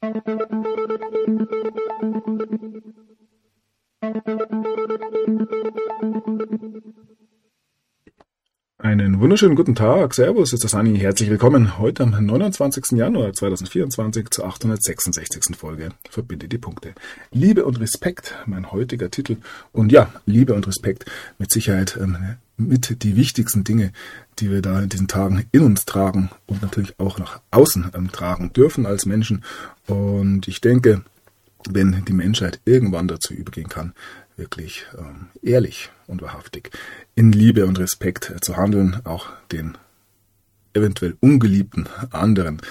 Thank you. Einen wunderschönen guten Tag. Servus, ist das Anni. Herzlich willkommen heute am 29. Januar 2024 zur 866. Folge Verbinde die Punkte. Liebe und Respekt, mein heutiger Titel. Und ja, Liebe und Respekt mit Sicherheit ähm, mit die wichtigsten Dinge, die wir da in diesen Tagen in uns tragen und natürlich auch nach außen ähm, tragen dürfen als Menschen. Und ich denke, wenn die Menschheit irgendwann dazu übergehen kann, wirklich ähm, ehrlich und wahrhaftig in Liebe und Respekt zu handeln, auch den eventuell ungeliebten anderen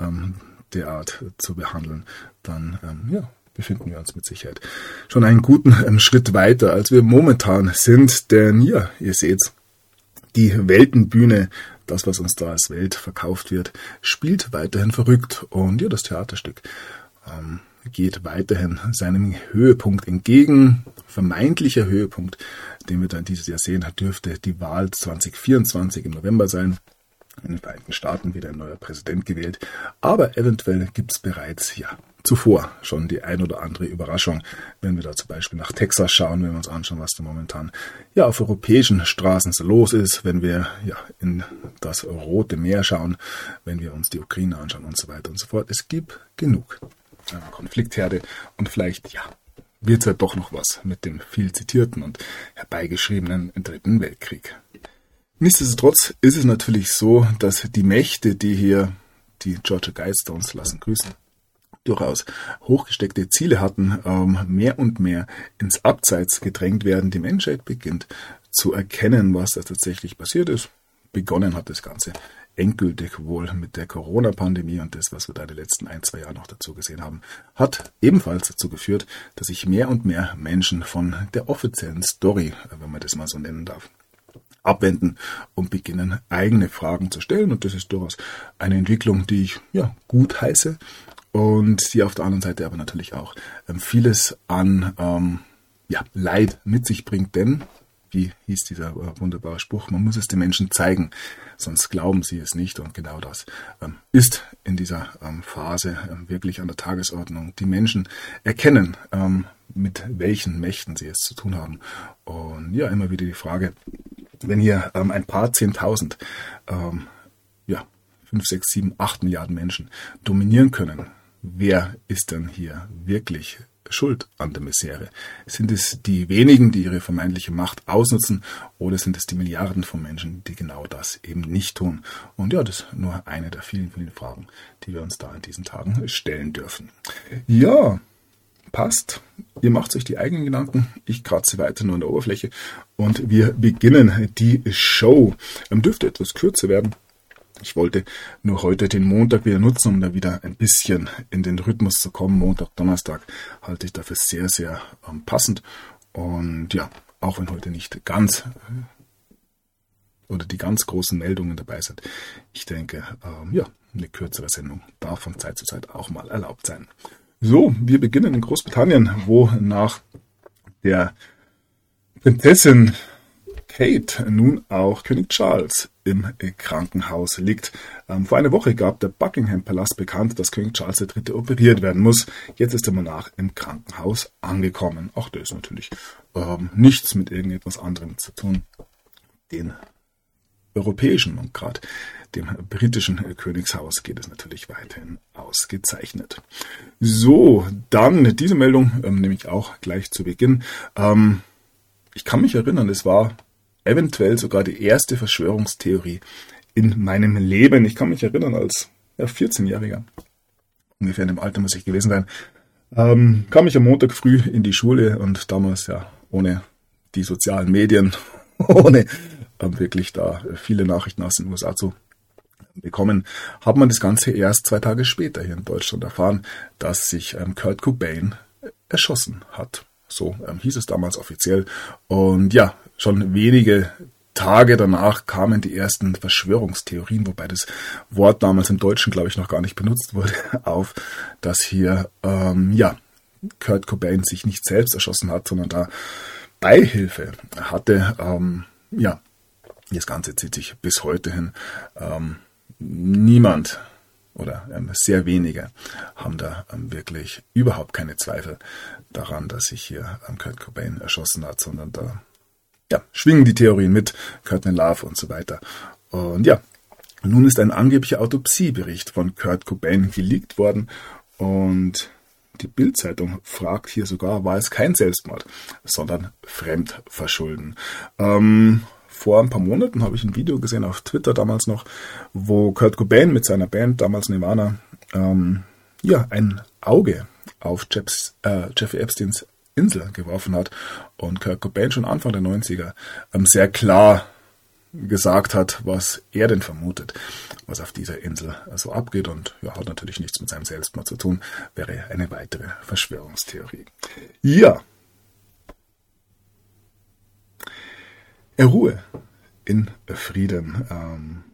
ähm, derart zu behandeln, dann ähm, ja, befinden wir uns mit Sicherheit schon einen guten ähm, Schritt weiter, als wir momentan sind. Denn ja, ihr seht, die Weltenbühne, das, was uns da als Welt verkauft wird, spielt weiterhin verrückt. Und ja, das Theaterstück ähm, geht weiterhin seinem Höhepunkt entgegen. Vermeintlicher Höhepunkt, den wir dann dieses Jahr sehen, dürfte die Wahl 2024 im November sein. In den Vereinigten Staaten wieder ein neuer Präsident gewählt. Aber eventuell gibt es bereits, ja, zuvor schon die ein oder andere Überraschung, wenn wir da zum Beispiel nach Texas schauen, wenn wir uns anschauen, was da momentan ja auf europäischen Straßen so los ist, wenn wir ja in das Rote Meer schauen, wenn wir uns die Ukraine anschauen und so weiter und so fort. Es gibt genug Konfliktherde und vielleicht, ja, wird es ja doch noch was mit dem viel zitierten und herbeigeschriebenen Dritten Weltkrieg. Nichtsdestotrotz ist es natürlich so, dass die Mächte, die hier die Georgia Guidestones lassen grüßen, durchaus hochgesteckte Ziele hatten, ähm, mehr und mehr ins Abseits gedrängt werden. Die Menschheit beginnt zu erkennen, was da tatsächlich passiert ist. Begonnen hat das Ganze endgültig wohl mit der Corona-Pandemie und das, was wir da in den letzten ein, zwei Jahren noch dazu gesehen haben, hat ebenfalls dazu geführt, dass sich mehr und mehr Menschen von der offiziellen Story, wenn man das mal so nennen darf, abwenden und beginnen, eigene Fragen zu stellen. Und das ist durchaus eine Entwicklung, die ich ja gut heiße und die auf der anderen Seite aber natürlich auch ähm, vieles an ähm, ja, Leid mit sich bringt, denn wie hieß dieser äh, wunderbare Spruch, man muss es den Menschen zeigen, sonst glauben sie es nicht. Und genau das ähm, ist in dieser ähm, Phase ähm, wirklich an der Tagesordnung. Die Menschen erkennen, mit welchen Mächten sie es zu tun haben. Und ja, immer wieder die Frage, wenn hier ein paar Zehntausend, ja, fünf, sechs, sieben, acht Milliarden Menschen dominieren können, wer ist denn hier wirklich schuld an der Misere? Sind es die wenigen, die ihre vermeintliche Macht ausnutzen, oder sind es die Milliarden von Menschen, die genau das eben nicht tun? Und ja, das ist nur eine der vielen, vielen Fragen, die wir uns da in diesen Tagen stellen dürfen. Ja, passt. Ihr macht euch die eigenen Gedanken. Ich kratze weiter nur an der Oberfläche und wir beginnen die Show. Dürfte etwas kürzer werden. Ich wollte nur heute den Montag wieder nutzen, um da wieder ein bisschen in den Rhythmus zu kommen. Montag, Donnerstag halte ich dafür sehr, sehr ähm, passend. Und ja, auch wenn heute nicht ganz äh, oder die ganz großen Meldungen dabei sind, ich denke, ähm, ja, eine kürzere Sendung darf von Zeit zu Zeit auch mal erlaubt sein. So, wir beginnen in Großbritannien, wo nach der Prinzessin Kate nun auch König Charles im Krankenhaus liegt. Ähm, vor einer Woche gab der Buckingham Palast bekannt, dass König Charles III. operiert werden muss. Jetzt ist der Monarch im Krankenhaus angekommen. Auch das ist natürlich ähm, nichts mit irgendetwas anderem zu tun. Den europäischen und gerade dem britischen Königshaus geht es natürlich weiterhin ausgezeichnet. So, dann diese Meldung ähm, nehme ich auch gleich zu Beginn. Ähm, ich kann mich erinnern, es war eventuell sogar die erste Verschwörungstheorie in meinem Leben. Ich kann mich erinnern, als ja, 14-Jähriger, ungefähr in dem Alter muss ich gewesen sein, ähm, kam ich am Montag früh in die Schule und damals ja ohne die sozialen Medien, ohne ähm, wirklich da viele Nachrichten aus den USA zu bekommen, hat man das Ganze erst zwei Tage später hier in Deutschland erfahren, dass sich ähm, Kurt Cobain erschossen hat. So ähm, hieß es damals offiziell. Und ja, schon wenige Tage danach kamen die ersten Verschwörungstheorien, wobei das Wort damals im Deutschen, glaube ich, noch gar nicht benutzt wurde, auf, dass hier, ähm, ja, Kurt Cobain sich nicht selbst erschossen hat, sondern da Beihilfe hatte. Ähm, ja, das Ganze zieht sich bis heute hin. Ähm, niemand oder ähm, sehr wenige haben da ähm, wirklich überhaupt keine Zweifel daran, dass sich hier ähm, Kurt Cobain erschossen hat, sondern da ja, schwingen die Theorien mit, Kurt Love und so weiter. Und ja, nun ist ein angeblicher Autopsiebericht von Kurt Cobain geleakt worden und die Bildzeitung fragt hier sogar, war es kein Selbstmord, sondern Fremdverschulden. Ähm, vor ein paar Monaten habe ich ein Video gesehen auf Twitter damals noch, wo Kurt Cobain mit seiner Band, damals Nirvana, ähm, ja, ein Auge auf Jeffs, äh, Jeffrey Epsteins Insel geworfen hat und Kurt Cobain schon Anfang der 90er ähm, sehr klar gesagt hat, was er denn vermutet, was auf dieser Insel so abgeht und ja, hat natürlich nichts mit seinem Selbstmord zu tun, wäre eine weitere Verschwörungstheorie. Ja. Ruhe in Frieden. Ähm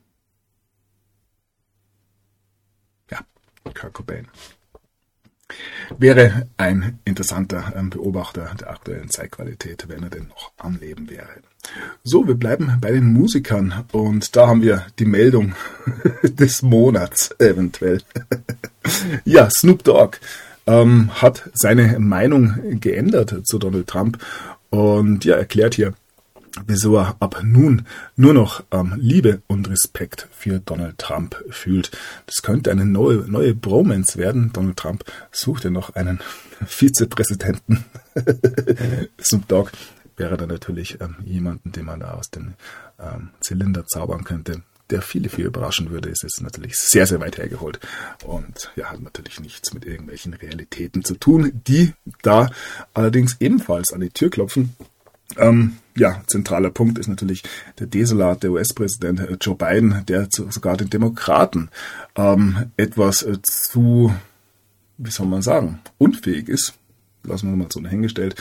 ja, Kurt Cobain wäre ein interessanter ähm, Beobachter der aktuellen Zeitqualität, wenn er denn noch am Leben wäre. So, wir bleiben bei den Musikern und da haben wir die Meldung des Monats eventuell. ja, Snoop Dogg ähm, hat seine Meinung geändert zu Donald Trump und ja, erklärt hier, wieso er ab nun nur noch ähm, Liebe und Respekt für Donald Trump fühlt. Das könnte eine neue, neue Bromance werden. Donald Trump sucht ja noch einen Vizepräsidenten. Snoop Dogg wäre dann natürlich ähm, jemanden, den man da aus dem ähm, Zylinder zaubern könnte. Der viele, viel überraschen würde, ist jetzt natürlich sehr, sehr weit hergeholt und ja, hat natürlich nichts mit irgendwelchen Realitäten zu tun, die da allerdings ebenfalls an die Tür klopfen ähm, ja, zentraler Punkt ist natürlich der Desolat, der US-Präsident äh, Joe Biden, der zu, sogar den Demokraten ähm, etwas äh, zu, wie soll man sagen, unfähig ist. Lassen wir mal so dahingestellt.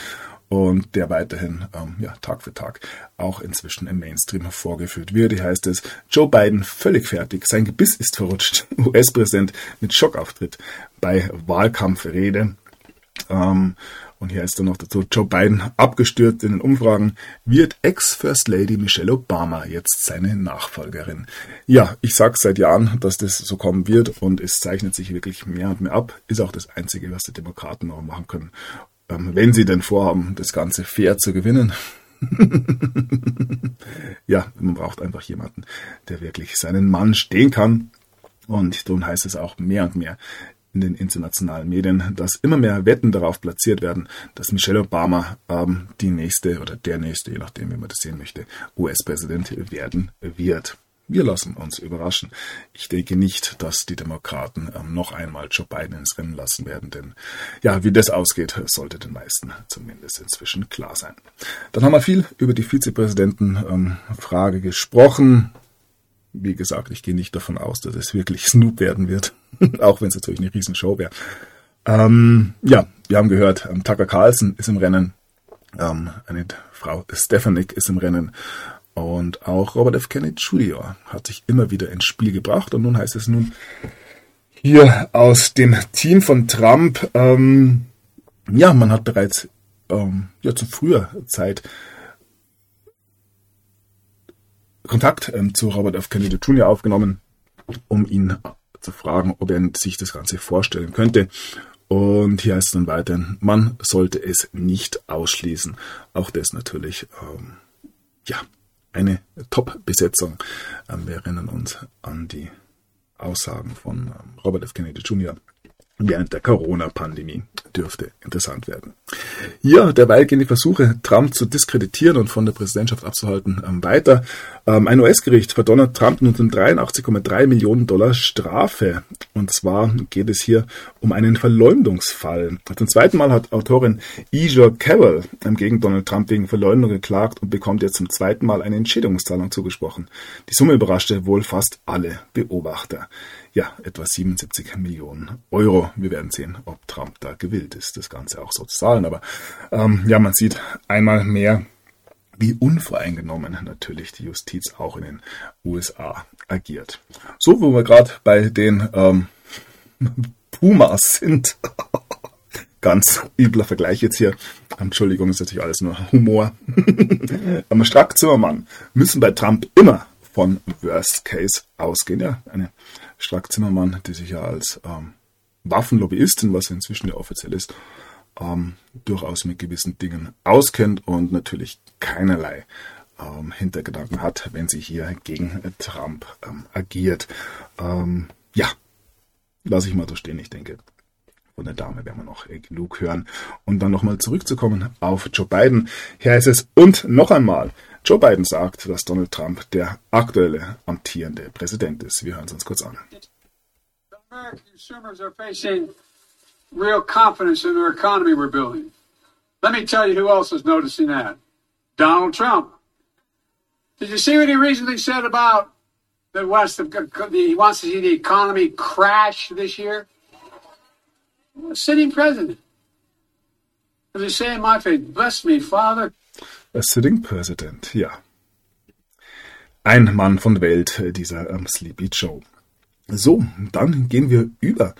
Und der weiterhin ähm, ja, Tag für Tag auch inzwischen im Mainstream hervorgeführt wird. Hier heißt es, Joe Biden völlig fertig, sein Gebiss ist verrutscht. US-Präsident mit Schockauftritt bei Wahlkampfrede. Ähm, und hier ist dann noch dazu Joe Biden abgestürzt in den Umfragen, wird Ex-First Lady Michelle Obama jetzt seine Nachfolgerin. Ja, ich sage seit Jahren, dass das so kommen wird und es zeichnet sich wirklich mehr und mehr ab. Ist auch das Einzige, was die Demokraten noch machen können, ähm, wenn sie denn vorhaben, das Ganze fair zu gewinnen. ja, man braucht einfach jemanden, der wirklich seinen Mann stehen kann. Und nun heißt es auch mehr und mehr, in den internationalen Medien, dass immer mehr Wetten darauf platziert werden, dass Michelle Obama ähm, die nächste oder der nächste, je nachdem, wie man das sehen möchte, US-Präsident werden wird. Wir lassen uns überraschen. Ich denke nicht, dass die Demokraten ähm, noch einmal Joe Biden ins Rennen lassen werden, denn ja, wie das ausgeht, sollte den meisten zumindest inzwischen klar sein. Dann haben wir viel über die Vizepräsidenten-Frage ähm, gesprochen. Wie gesagt, ich gehe nicht davon aus, dass es wirklich Snoop werden wird, auch wenn es natürlich eine Riesenshow wäre. Ähm, ja, wir haben gehört, ähm, Tucker Carlson ist im Rennen, ähm, eine Frau Stefanik ist im Rennen und auch Robert F. Kennedy Jr. hat sich immer wieder ins Spiel gebracht und nun heißt es nun hier aus dem Team von Trump, ähm, ja, man hat bereits ähm, ja, zu früher Zeit Kontakt ähm, zu Robert F. Kennedy Jr. aufgenommen, um ihn zu fragen, ob er sich das Ganze vorstellen könnte. Und hier heißt es dann weiterhin, man sollte es nicht ausschließen. Auch das natürlich, ähm, ja, eine Top-Besetzung. Ähm, wir erinnern uns an die Aussagen von ähm, Robert F. Kennedy Jr. während der Corona-Pandemie dürfte interessant werden. Ja, derweil gehen die Versuche, Trump zu diskreditieren und von der Präsidentschaft abzuhalten, ähm, weiter. Ähm, ein US-Gericht verdonnert Trump nun um 83,3 Millionen Dollar Strafe. Und zwar geht es hier um einen Verleumdungsfall. Zum zweiten Mal hat Autorin Ija Carroll ähm, gegen Donald Trump wegen Verleumdung geklagt und bekommt jetzt zum zweiten Mal eine Entschädigungszahlung zugesprochen. Die Summe überraschte wohl fast alle Beobachter ja, etwa 77 Millionen Euro. Wir werden sehen, ob Trump da gewillt ist, das Ganze auch so zu zahlen. Aber ähm, ja, man sieht einmal mehr, wie unvoreingenommen natürlich die Justiz auch in den USA agiert. So, wo wir gerade bei den ähm, Pumas sind. Ganz übler Vergleich jetzt hier. Entschuldigung, ist natürlich alles nur Humor. Aber Strack Zimmermann müssen bei Trump immer von Worst Case ausgehen. Ja, eine Strack-Zimmermann, die sich ja als ähm, Waffenlobbyistin, was inzwischen ja offiziell ist, ähm, durchaus mit gewissen Dingen auskennt und natürlich keinerlei ähm, Hintergedanken hat, wenn sie hier gegen Trump ähm, agiert. Ähm, ja, lasse ich mal so stehen, ich denke. Von der Dame werden wir noch genug hören. Und dann nochmal zurückzukommen auf Joe Biden. Hier heißt es, und noch einmal, Joe Biden sagt, dass Donald Trump der aktuelle amtierende Präsident ist. Wir hören es uns kurz an. American consumers are facing real confidence in our economy we're building. Let me tell you who else is noticing that. Donald Trump. Did you see what he recently said about the West? He wants to see the economy crash this year. A sitting president. As he say in my faith, bless me, Father. A sitting president, ja. Ein Mann von Welt, äh, dieser ähm, Sleepy Joe. So, dann gehen wir über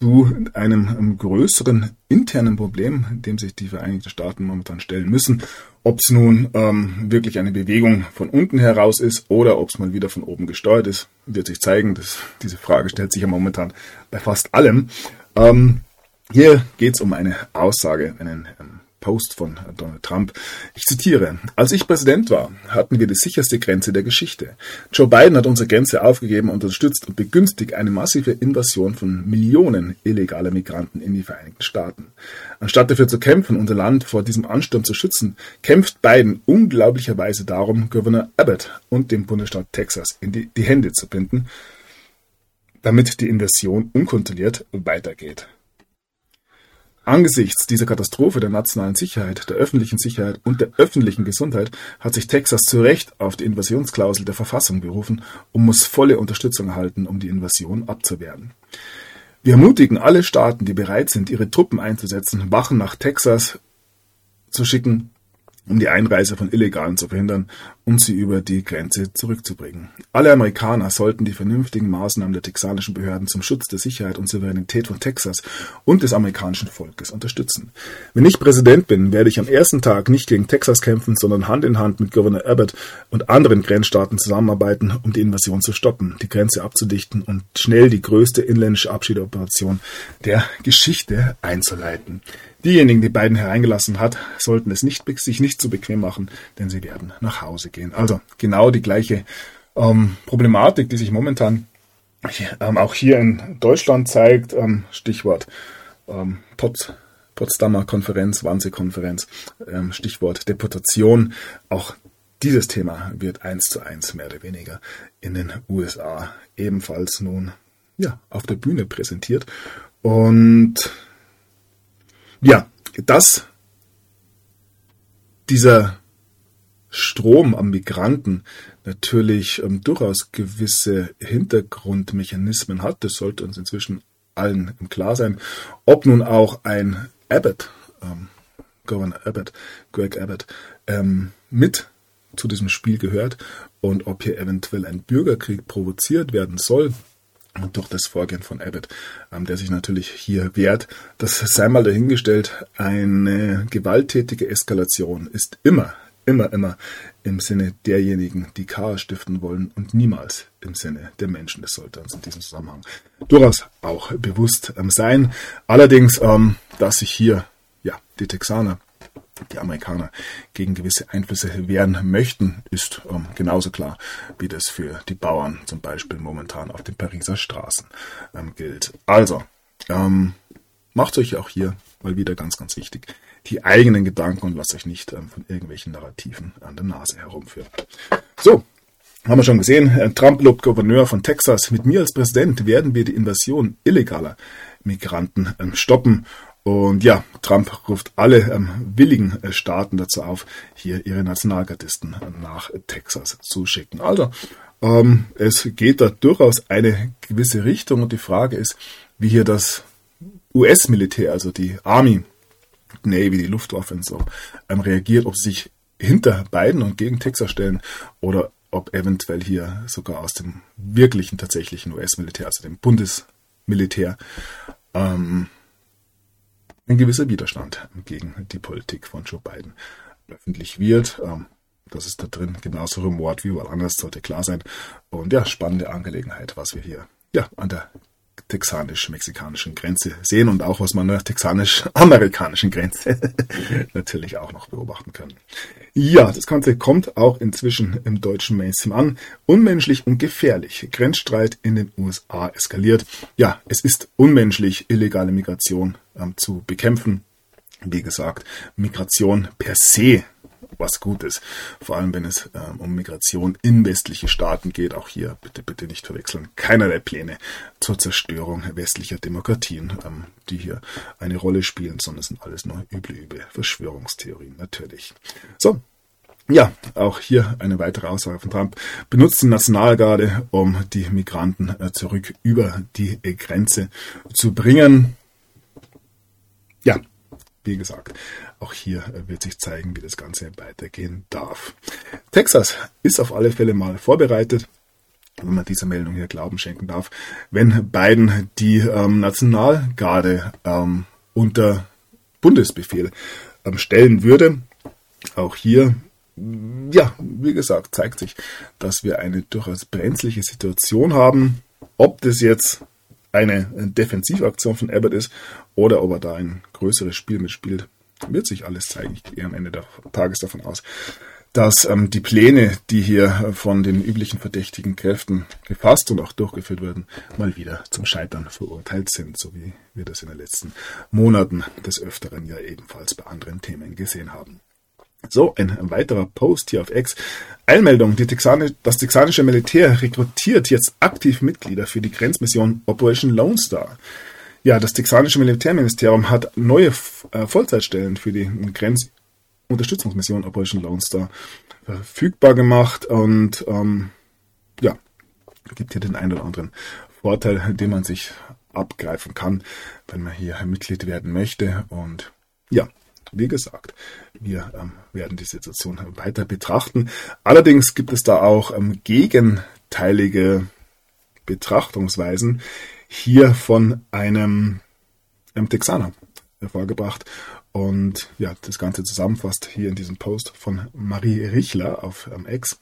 zu einem größeren internen Problem, dem sich die Vereinigten Staaten momentan stellen müssen. Ob es nun ähm, wirklich eine Bewegung von unten heraus ist oder ob es mal wieder von oben gesteuert ist, wird sich zeigen. Das, diese Frage stellt sich ja momentan bei fast allem. Ähm, hier geht es um eine Aussage, einen ähm, Post von Donald Trump. Ich zitiere, als ich Präsident war, hatten wir die sicherste Grenze der Geschichte. Joe Biden hat unsere Grenze aufgegeben, unterstützt und begünstigt eine massive Invasion von Millionen illegaler Migranten in die Vereinigten Staaten. Anstatt dafür zu kämpfen, unser Land vor diesem Ansturm zu schützen, kämpft Biden unglaublicherweise darum, Gouverneur Abbott und dem Bundesstaat Texas in die, die Hände zu binden, damit die Invasion unkontrolliert weitergeht. Angesichts dieser Katastrophe der nationalen Sicherheit, der öffentlichen Sicherheit und der öffentlichen Gesundheit hat sich Texas zu Recht auf die Invasionsklausel der Verfassung berufen und muss volle Unterstützung erhalten, um die Invasion abzuwehren. Wir ermutigen alle Staaten, die bereit sind, ihre Truppen einzusetzen, Wachen nach Texas zu schicken, um die Einreise von Illegalen zu verhindern und sie über die Grenze zurückzubringen. Alle Amerikaner sollten die vernünftigen Maßnahmen der texanischen Behörden zum Schutz der Sicherheit und Souveränität von Texas und des amerikanischen Volkes unterstützen. Wenn ich Präsident bin, werde ich am ersten Tag nicht gegen Texas kämpfen, sondern Hand in Hand mit Governor Abbott und anderen Grenzstaaten zusammenarbeiten, um die Invasion zu stoppen, die Grenze abzudichten und schnell die größte inländische Abschiedeoperation der Geschichte einzuleiten. Diejenigen, die beiden hereingelassen hat, sollten es nicht, sich nicht zu bequem machen, denn sie werden nach Hause gehen. Also genau die gleiche ähm, Problematik, die sich momentan ähm, auch hier in Deutschland zeigt. Ähm, Stichwort ähm, Pots, Potsdamer Konferenz, Wannsee-Konferenz, ähm, Stichwort Deportation. Auch dieses Thema wird eins zu eins mehr oder weniger in den USA ebenfalls nun ja, auf der Bühne präsentiert. Und ja, dass dieser Strom am Migranten natürlich ähm, durchaus gewisse Hintergrundmechanismen hat, das sollte uns inzwischen allen im Klar sein. Ob nun auch ein Abbott, ähm, Governor Abbott, Greg Abbott, ähm, mit zu diesem Spiel gehört und ob hier eventuell ein Bürgerkrieg provoziert werden soll, durch das Vorgehen von Abbott, ähm, der sich natürlich hier wehrt. Das sei mal dahingestellt, eine gewalttätige Eskalation ist immer, immer, immer im Sinne derjenigen, die Chaos stiften wollen und niemals im Sinne der Menschen. Das sollte uns in diesem Zusammenhang durchaus auch bewusst ähm, sein. Allerdings, ähm, dass sich hier ja die Texaner die Amerikaner gegen gewisse Einflüsse wehren möchten, ist ähm, genauso klar, wie das für die Bauern zum Beispiel momentan auf den Pariser Straßen ähm, gilt. Also, ähm, macht euch auch hier mal wieder ganz, ganz wichtig die eigenen Gedanken und lasst euch nicht ähm, von irgendwelchen Narrativen an der Nase herumführen. So, haben wir schon gesehen, äh, Trump lobt Gouverneur von Texas. Mit mir als Präsident werden wir die Invasion illegaler Migranten ähm, stoppen und ja, Trump ruft alle ähm, willigen äh, Staaten dazu auf, hier ihre Nationalgardisten nach Texas zu schicken. Also, ähm, es geht da durchaus eine gewisse Richtung und die Frage ist, wie hier das US-Militär, also die Army, Navy, die Luftwaffe und so, ähm, reagiert, ob sie sich hinter Biden und gegen Texas stellen oder ob eventuell hier sogar aus dem wirklichen, tatsächlichen US-Militär, also dem Bundesmilitär, ähm, ein gewisser Widerstand gegen die Politik von Joe Biden öffentlich wird. Ähm, das ist da drin genauso rumort wie überall anders, sollte klar sein. Und ja, spannende Angelegenheit, was wir hier ja, an der texanisch-mexikanischen Grenze sehen und auch was man an der texanisch-amerikanischen Grenze natürlich auch noch beobachten kann. Ja, das Ganze kommt auch inzwischen im deutschen Mainstream an. Unmenschlich und gefährlich. Grenzstreit in den USA eskaliert. Ja, es ist unmenschlich, illegale Migration zu bekämpfen. Wie gesagt, Migration per se was Gutes. Vor allem, wenn es ähm, um Migration in westliche Staaten geht. Auch hier bitte, bitte nicht verwechseln. Keinerlei Pläne zur Zerstörung westlicher Demokratien, ähm, die hier eine Rolle spielen, sondern es sind alles nur üble, üble Verschwörungstheorien natürlich. So, ja, auch hier eine weitere Aussage von Trump. Benutzt die Nationalgarde, um die Migranten äh, zurück über die Grenze zu bringen. Ja, wie gesagt, auch hier äh, wird sich zeigen, wie das Ganze weitergehen darf. Texas ist auf alle Fälle mal vorbereitet wenn man dieser Meldung hier Glauben schenken darf, wenn Biden die ähm, Nationalgarde ähm, unter Bundesbefehl ähm, stellen würde. Auch hier, ja, wie gesagt, zeigt sich, dass wir eine durchaus brenzliche Situation haben. Ob das jetzt eine Defensivaktion von Abbott ist oder ob er da ein größeres Spiel mitspielt, wird sich alles zeigen. Ich gehe am Ende des Tages davon aus, dass ähm, die Pläne, die hier von den üblichen verdächtigen Kräften gefasst und auch durchgeführt werden, mal wieder zum Scheitern verurteilt sind, so wie wir das in den letzten Monaten des Öfteren ja ebenfalls bei anderen Themen gesehen haben. So, ein weiterer Post hier auf X. Einmeldung, die Texane, das texanische Militär rekrutiert jetzt aktiv Mitglieder für die Grenzmission Operation Lone Star. Ja, das texanische Militärministerium hat neue äh, Vollzeitstellen für die Grenzunterstützungsmission Operation Lone Star verfügbar gemacht und ähm, ja, gibt hier den einen oder anderen Vorteil, den man sich abgreifen kann, wenn man hier Mitglied werden möchte. Und ja, wie gesagt, wir ähm, werden die Situation weiter betrachten. Allerdings gibt es da auch ähm, gegenteilige Betrachtungsweisen hier von einem, einem Texaner hervorgebracht. Und ja, das Ganze zusammenfasst hier in diesem Post von Marie Richler auf ähm, X.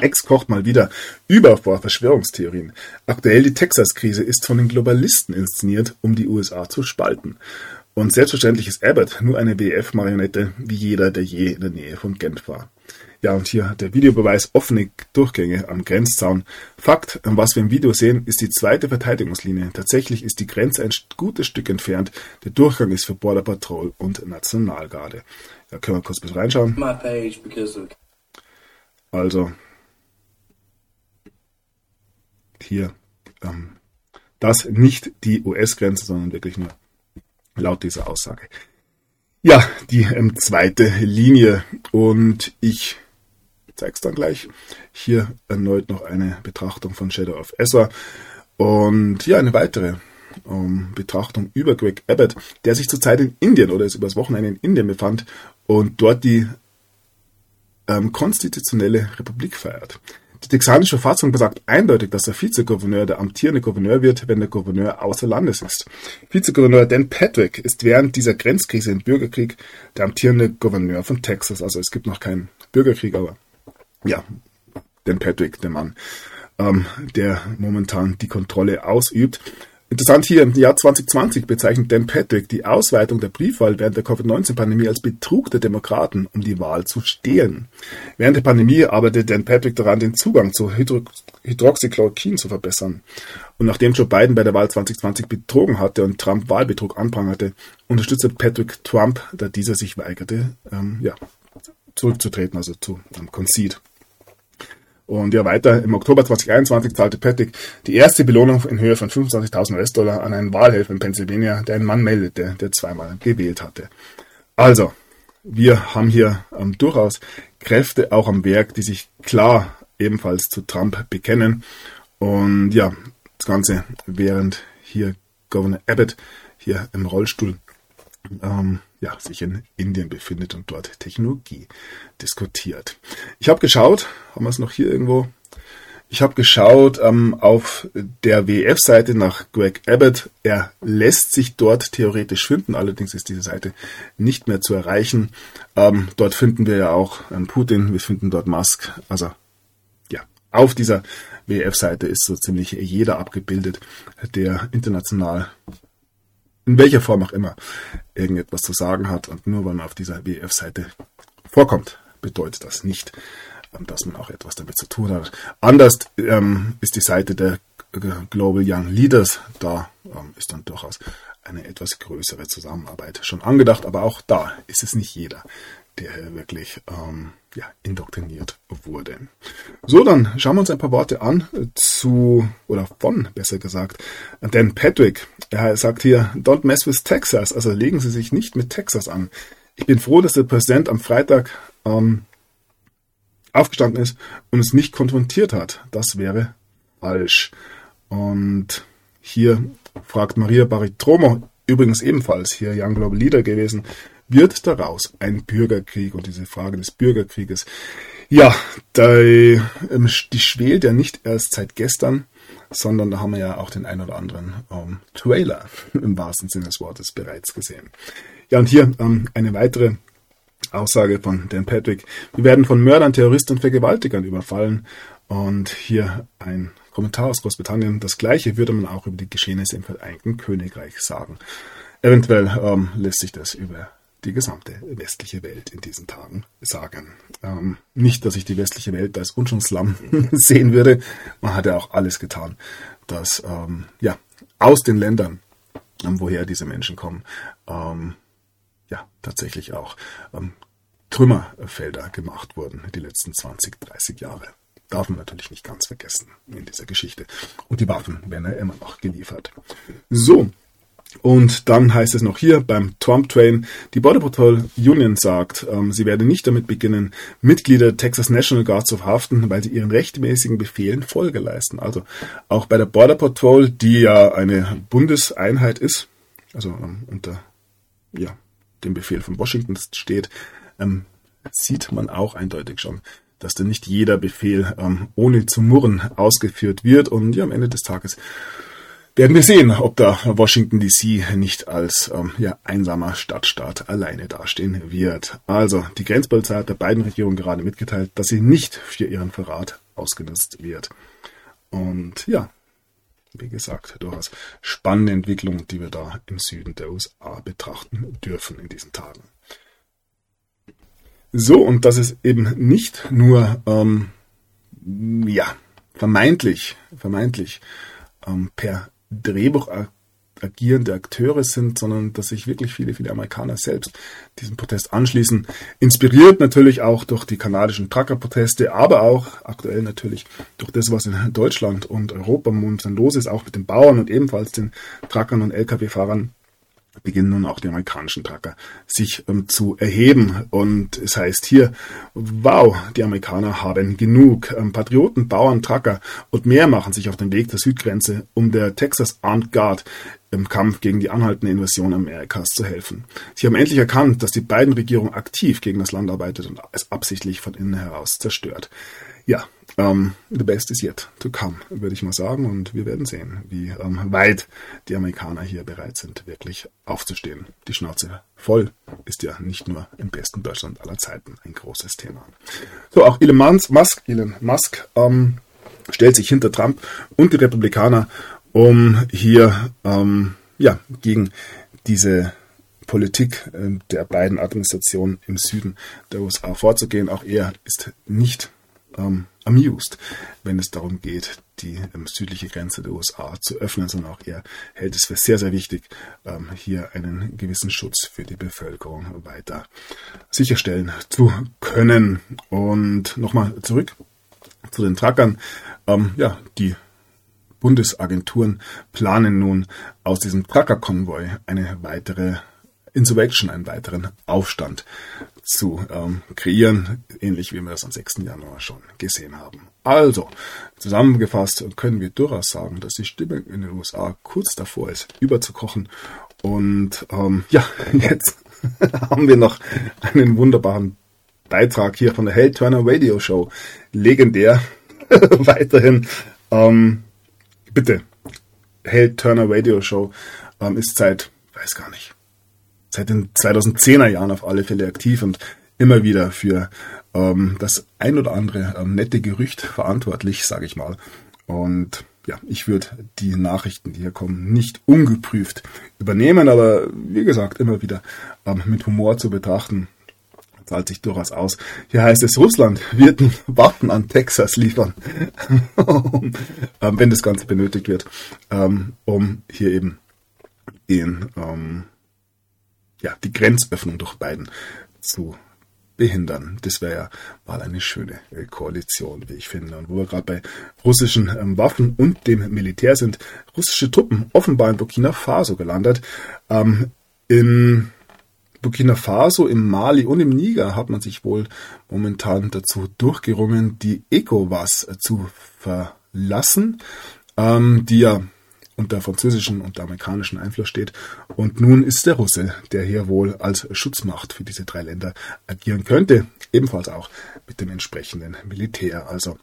X kocht mal wieder über vor Verschwörungstheorien. Aktuell die Texas-Krise ist von den Globalisten inszeniert, um die USA zu spalten. Und selbstverständlich ist Abbott nur eine WF-Marionette, wie jeder, der je in der Nähe von Genf war. Ja, und hier der Videobeweis offene Durchgänge am Grenzzaun. Fakt, was wir im Video sehen, ist die zweite Verteidigungslinie. Tatsächlich ist die Grenze ein gutes Stück entfernt. Der Durchgang ist für Border Patrol und Nationalgarde. Da können wir kurz bitte reinschauen. Also, hier, ähm, das nicht die US-Grenze, sondern wirklich nur laut dieser Aussage. Ja, die ähm, zweite Linie. Und ich zeige es dann gleich. Hier erneut noch eine Betrachtung von Shadow of Ezra. Und ja, eine weitere ähm, Betrachtung über Greg Abbott, der sich zurzeit in Indien oder ist übers Wochenende in Indien befand und dort die ähm, konstitutionelle Republik feiert. Die texanische Verfassung besagt eindeutig, dass der Vizegouverneur der amtierende Gouverneur wird, wenn der Gouverneur außer Landes ist. Vizegouverneur Dan Patrick ist während dieser Grenzkrise im Bürgerkrieg der amtierende Gouverneur von Texas. Also es gibt noch keinen Bürgerkrieg, aber ja, Dan Patrick, der Mann, ähm, der momentan die Kontrolle ausübt. Interessant hier, im Jahr 2020 bezeichnet Dan Patrick die Ausweitung der Briefwahl während der Covid-19-Pandemie als Betrug der Demokraten, um die Wahl zu stehlen. Während der Pandemie arbeitet Dan Patrick daran, den Zugang zu Hydro Hydroxychloroquin zu verbessern. Und nachdem Joe Biden bei der Wahl 2020 betrogen hatte und Trump Wahlbetrug anprangerte, unterstützte Patrick Trump, da dieser sich weigerte, ähm, ja, zurückzutreten, also zu ähm, Concede. Und ja, weiter, im Oktober 2021 zahlte Patrick die erste Belohnung in Höhe von 25.000 US-Dollar an einen Wahlhelfer in Pennsylvania, der einen Mann meldete, der zweimal gewählt hatte. Also, wir haben hier ähm, durchaus Kräfte auch am Werk, die sich klar ebenfalls zu Trump bekennen. Und ja, das Ganze während hier Governor Abbott hier im Rollstuhl ähm, ja, sich in Indien befindet und dort Technologie diskutiert. Ich habe geschaut, haben wir es noch hier irgendwo? Ich habe geschaut ähm, auf der WF-Seite nach Greg Abbott. Er lässt sich dort theoretisch finden, allerdings ist diese Seite nicht mehr zu erreichen. Ähm, dort finden wir ja auch ähm, Putin, wir finden dort Musk. Also ja, Auf dieser WEF-Seite ist so ziemlich jeder abgebildet, der international in welcher Form auch immer irgendetwas zu sagen hat. Und nur weil man auf dieser WEF-Seite vorkommt, bedeutet das nicht, ähm, dass man auch etwas damit zu tun hat. Anders ähm, ist die Seite der Global Young Leaders. Da ähm, ist dann durchaus eine etwas größere Zusammenarbeit schon angedacht, aber auch da ist es nicht jeder, der wirklich ähm, ja, indoktriniert wurde. So, dann schauen wir uns ein paar Worte an zu, oder von, besser gesagt, Dan Patrick. Er sagt hier, don't mess with Texas, also legen Sie sich nicht mit Texas an. Ich bin froh, dass der Präsident am Freitag ähm, aufgestanden ist und es nicht konfrontiert hat. Das wäre falsch. Und hier fragt Maria Baritromo, übrigens ebenfalls hier Young Global Leader gewesen, wird daraus ein Bürgerkrieg und diese Frage des Bürgerkrieges. Ja, die, ähm, die schwelt ja nicht erst seit gestern, sondern da haben wir ja auch den ein oder anderen ähm, Trailer im wahrsten Sinne des Wortes bereits gesehen. Ja, und hier ähm, eine weitere Aussage von Dan Patrick. Wir werden von Mördern, Terroristen und Vergewaltigern überfallen. Und hier ein Kommentar aus Großbritannien. Das gleiche würde man auch über die Geschehnisse im Vereinigten Königreich sagen. Eventuell ähm, lässt sich das über die gesamte westliche Welt in diesen Tagen sagen. Ähm, nicht, dass ich die westliche Welt als Unschuldsslamm sehen würde. Man hat ja auch alles getan, dass ähm, ja aus den Ländern, ähm, woher diese Menschen kommen, ähm, ja tatsächlich auch ähm, Trümmerfelder gemacht wurden die letzten 20, 30 Jahre. Darf man natürlich nicht ganz vergessen in dieser Geschichte. Und die Waffen werden ja immer noch geliefert. So, und dann heißt es noch hier beim Trump Train, die Border Patrol Union sagt, ähm, sie werde nicht damit beginnen, Mitglieder der Texas National Guard zu verhaften, weil sie ihren rechtmäßigen Befehlen Folge leisten. Also auch bei der Border Patrol, die ja eine Bundeseinheit ist, also ähm, unter ja, dem Befehl von Washington steht, ähm, sieht man auch eindeutig schon, dass da nicht jeder Befehl ähm, ohne zu murren ausgeführt wird und ja, am Ende des Tages werden wir sehen, ob da Washington DC nicht als ähm, ja, einsamer Stadtstaat alleine dastehen wird. Also, die Grenzpolizei hat der beiden Regierungen gerade mitgeteilt, dass sie nicht für ihren Verrat ausgenutzt wird. Und ja, wie gesagt, durchaus spannende Entwicklung, die wir da im Süden der USA betrachten dürfen in diesen Tagen. So, und das ist eben nicht nur, ähm, ja, vermeintlich, vermeintlich ähm, per Drehbuch agierende Akteure sind, sondern dass sich wirklich viele, viele Amerikaner selbst diesem Protest anschließen. Inspiriert natürlich auch durch die kanadischen Trucker-Proteste, aber auch aktuell natürlich durch das, was in Deutschland und Europa momentan los ist, auch mit den Bauern und ebenfalls den Truckern und Lkw-Fahrern beginnen nun auch die amerikanischen Trucker sich ähm, zu erheben. Und es heißt hier, wow, die Amerikaner haben genug. Ähm, Patrioten, Bauern, Trucker und mehr machen sich auf den Weg der Südgrenze, um der Texas Armed Guard im Kampf gegen die anhaltende Invasion Amerikas zu helfen. Sie haben endlich erkannt, dass die beiden Regierungen aktiv gegen das Land arbeitet und es absichtlich von innen heraus zerstört. Ja, ähm, the best is yet to come, würde ich mal sagen. Und wir werden sehen, wie ähm, weit die Amerikaner hier bereit sind, wirklich aufzustehen. Die Schnauze voll ist ja nicht nur im besten Deutschland aller Zeiten ein großes Thema. So, auch Elon Musk, Elon Musk ähm, stellt sich hinter Trump und die Republikaner, um hier ähm, ja, gegen diese Politik äh, der beiden Administrationen im Süden der USA vorzugehen. Auch er ist nicht ähm, amused, wenn es darum geht, die ähm, südliche Grenze der USA zu öffnen, sondern auch er hält es für sehr, sehr wichtig, ähm, hier einen gewissen Schutz für die Bevölkerung weiter sicherstellen zu können. Und nochmal zurück zu den Truckern. Ähm, ja, die Bundesagenturen planen nun aus diesem Trucker-Konvoi eine weitere Insurrection, einen weiteren Aufstand zu ähm, kreieren, ähnlich wie wir das am 6. Januar schon gesehen haben. Also, zusammengefasst können wir durchaus sagen, dass die Stimmung in den USA kurz davor ist, überzukochen. Und ähm, ja, jetzt haben wir noch einen wunderbaren Beitrag hier von der Hell Turner Radio Show. Legendär. Weiterhin. Ähm, bitte. Hell Turner Radio Show ähm, ist seit, weiß gar nicht, seit den 2010er Jahren auf alle Fälle aktiv und immer wieder für ähm, das ein oder andere ähm, nette Gerücht verantwortlich, sage ich mal. Und ja, ich würde die Nachrichten, die hier kommen, nicht ungeprüft übernehmen, aber wie gesagt, immer wieder ähm, mit Humor zu betrachten zahlt sich durchaus aus. Hier heißt es, Russland wird Waffen an Texas liefern, ähm, wenn das Ganze benötigt wird, ähm, um hier eben den, ja, die Grenzöffnung durch beiden zu behindern. Das wäre ja mal eine schöne äh, Koalition, wie ich finde. Und wo wir gerade bei russischen ähm, Waffen und dem Militär sind, russische Truppen offenbar in Burkina Faso gelandet. Ähm, in Burkina Faso, im Mali und im Niger hat man sich wohl momentan dazu durchgerungen, die ECOWAS zu verlassen, ähm, die ja unter französischen und amerikanischen Einfluss steht. Und nun ist der Russe, der hier wohl als Schutzmacht für diese drei Länder agieren könnte, ebenfalls auch mit dem entsprechenden Militär. Also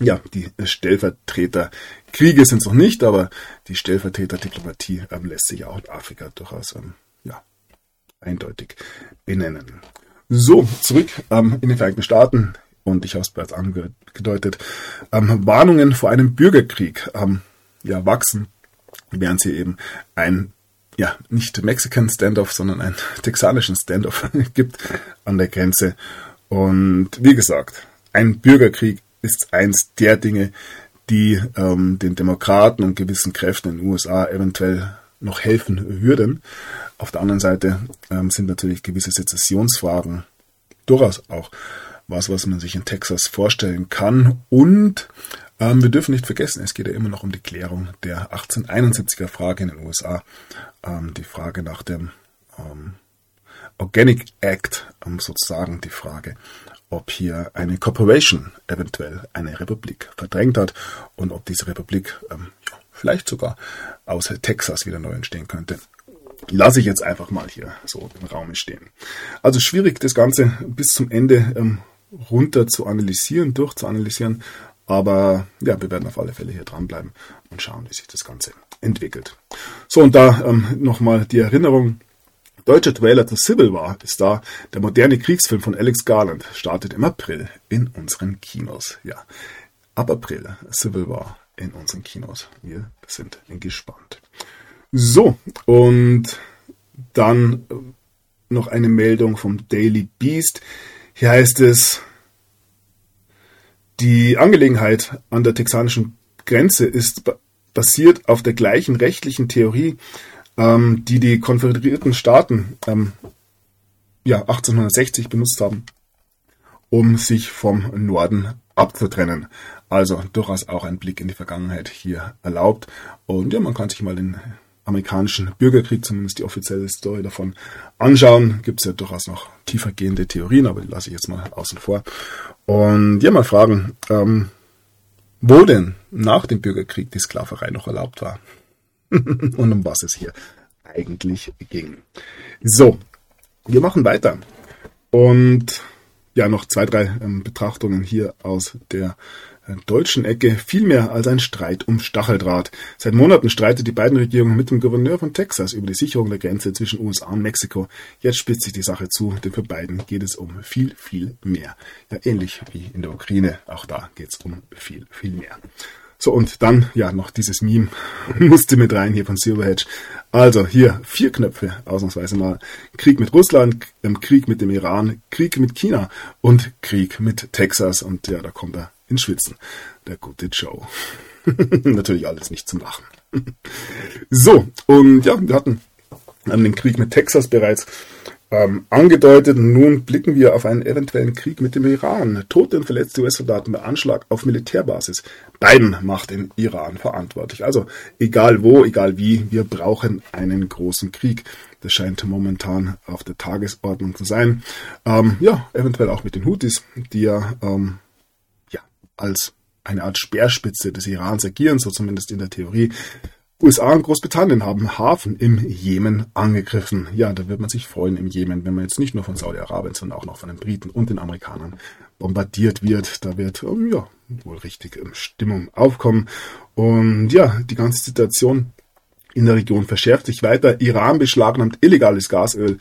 ja, die Stellvertreterkriege sind es noch nicht, aber die Stellvertreterdiplomatie ähm, lässt sich auch in Afrika durchaus ähm, ja, eindeutig benennen. So, zurück ähm, in den Vereinigten Staaten. Und ich habe es bereits angedeutet. Ähm, Warnungen vor einem Bürgerkrieg ähm, ja, wachsen, während sie eben ein ja, nicht Mexican Standoff, sondern einen texanischen Standoff gibt an der Grenze. Und wie gesagt, ein Bürgerkrieg ist eins der Dinge, die ähm, den Demokraten und gewissen Kräften in den USA eventuell noch helfen würden. Auf der anderen Seite ähm, sind natürlich gewisse Sezessionsfragen durchaus auch was, was man sich in Texas vorstellen kann. Und ähm, wir dürfen nicht vergessen, es geht ja immer noch um die Klärung der 1871er Frage in den USA. Ähm, die Frage nach dem ähm, Organic Act, ähm, sozusagen die Frage, ob hier eine Corporation eventuell eine Republik verdrängt hat und ob diese Republik ähm, vielleicht sogar aus Texas wieder neu entstehen könnte lasse ich jetzt einfach mal hier so im Raum stehen. Also schwierig, das Ganze bis zum Ende ähm, runter zu analysieren, durchzuanalysieren. Aber ja, wir werden auf alle Fälle hier dranbleiben und schauen, wie sich das Ganze entwickelt. So, und da ähm, nochmal die Erinnerung. Deutscher Trailer zu Civil War ist da. Der moderne Kriegsfilm von Alex Garland startet im April in unseren Kinos. Ja, ab April Civil War in unseren Kinos. Wir sind gespannt. So, und dann noch eine Meldung vom Daily Beast. Hier heißt es, die Angelegenheit an der texanischen Grenze ist basiert auf der gleichen rechtlichen Theorie, ähm, die die konföderierten Staaten ähm, ja, 1860 benutzt haben, um sich vom Norden abzutrennen. Also durchaus auch ein Blick in die Vergangenheit hier erlaubt. Und ja, man kann sich mal den amerikanischen Bürgerkrieg, zumindest die offizielle Story davon, anschauen. Gibt es ja durchaus noch tiefergehende Theorien, aber die lasse ich jetzt mal außen vor. Und ja, mal fragen, ähm, wo denn nach dem Bürgerkrieg die Sklaverei noch erlaubt war und um was es hier eigentlich ging. So, wir machen weiter. Und ja, noch zwei, drei ähm, Betrachtungen hier aus der deutschen Ecke viel mehr als ein Streit um Stacheldraht. Seit Monaten streitet die beiden Regierungen mit dem Gouverneur von Texas über die Sicherung der Grenze zwischen USA und Mexiko. Jetzt spitzt sich die Sache zu, denn für beiden geht es um viel, viel mehr. Ja, ähnlich wie in der Ukraine, auch da geht es um viel, viel mehr. So, und dann, ja, noch dieses Meme musste mit rein hier von Silverhedge. Also, hier vier Knöpfe, ausnahmsweise mal. Krieg mit Russland, Krieg mit dem Iran, Krieg mit China und Krieg mit Texas. Und ja, da kommt er ins Schwitzen. Der gute Joe. Natürlich alles nicht zum Lachen. so, und ja, wir hatten den Krieg mit Texas bereits ähm, angedeutet. Nun blicken wir auf einen eventuellen Krieg mit dem Iran. Tote und verletzte US-Soldaten bei Anschlag auf Militärbasis. Biden macht den Iran verantwortlich. Also egal wo, egal wie, wir brauchen einen großen Krieg. Das scheint momentan auf der Tagesordnung zu sein. Ähm, ja, eventuell auch mit den Houthis, die ja ähm, als eine Art Speerspitze des Irans agieren, so zumindest in der Theorie. USA und Großbritannien haben Hafen im Jemen angegriffen. Ja, da wird man sich freuen im Jemen, wenn man jetzt nicht nur von Saudi-Arabien, sondern auch noch von den Briten und den Amerikanern bombardiert wird. Da wird ähm, ja wohl richtig ähm, Stimmung aufkommen. Und ja, die ganze Situation in der Region verschärft sich weiter. Iran beschlagnahmt illegales Gasöl.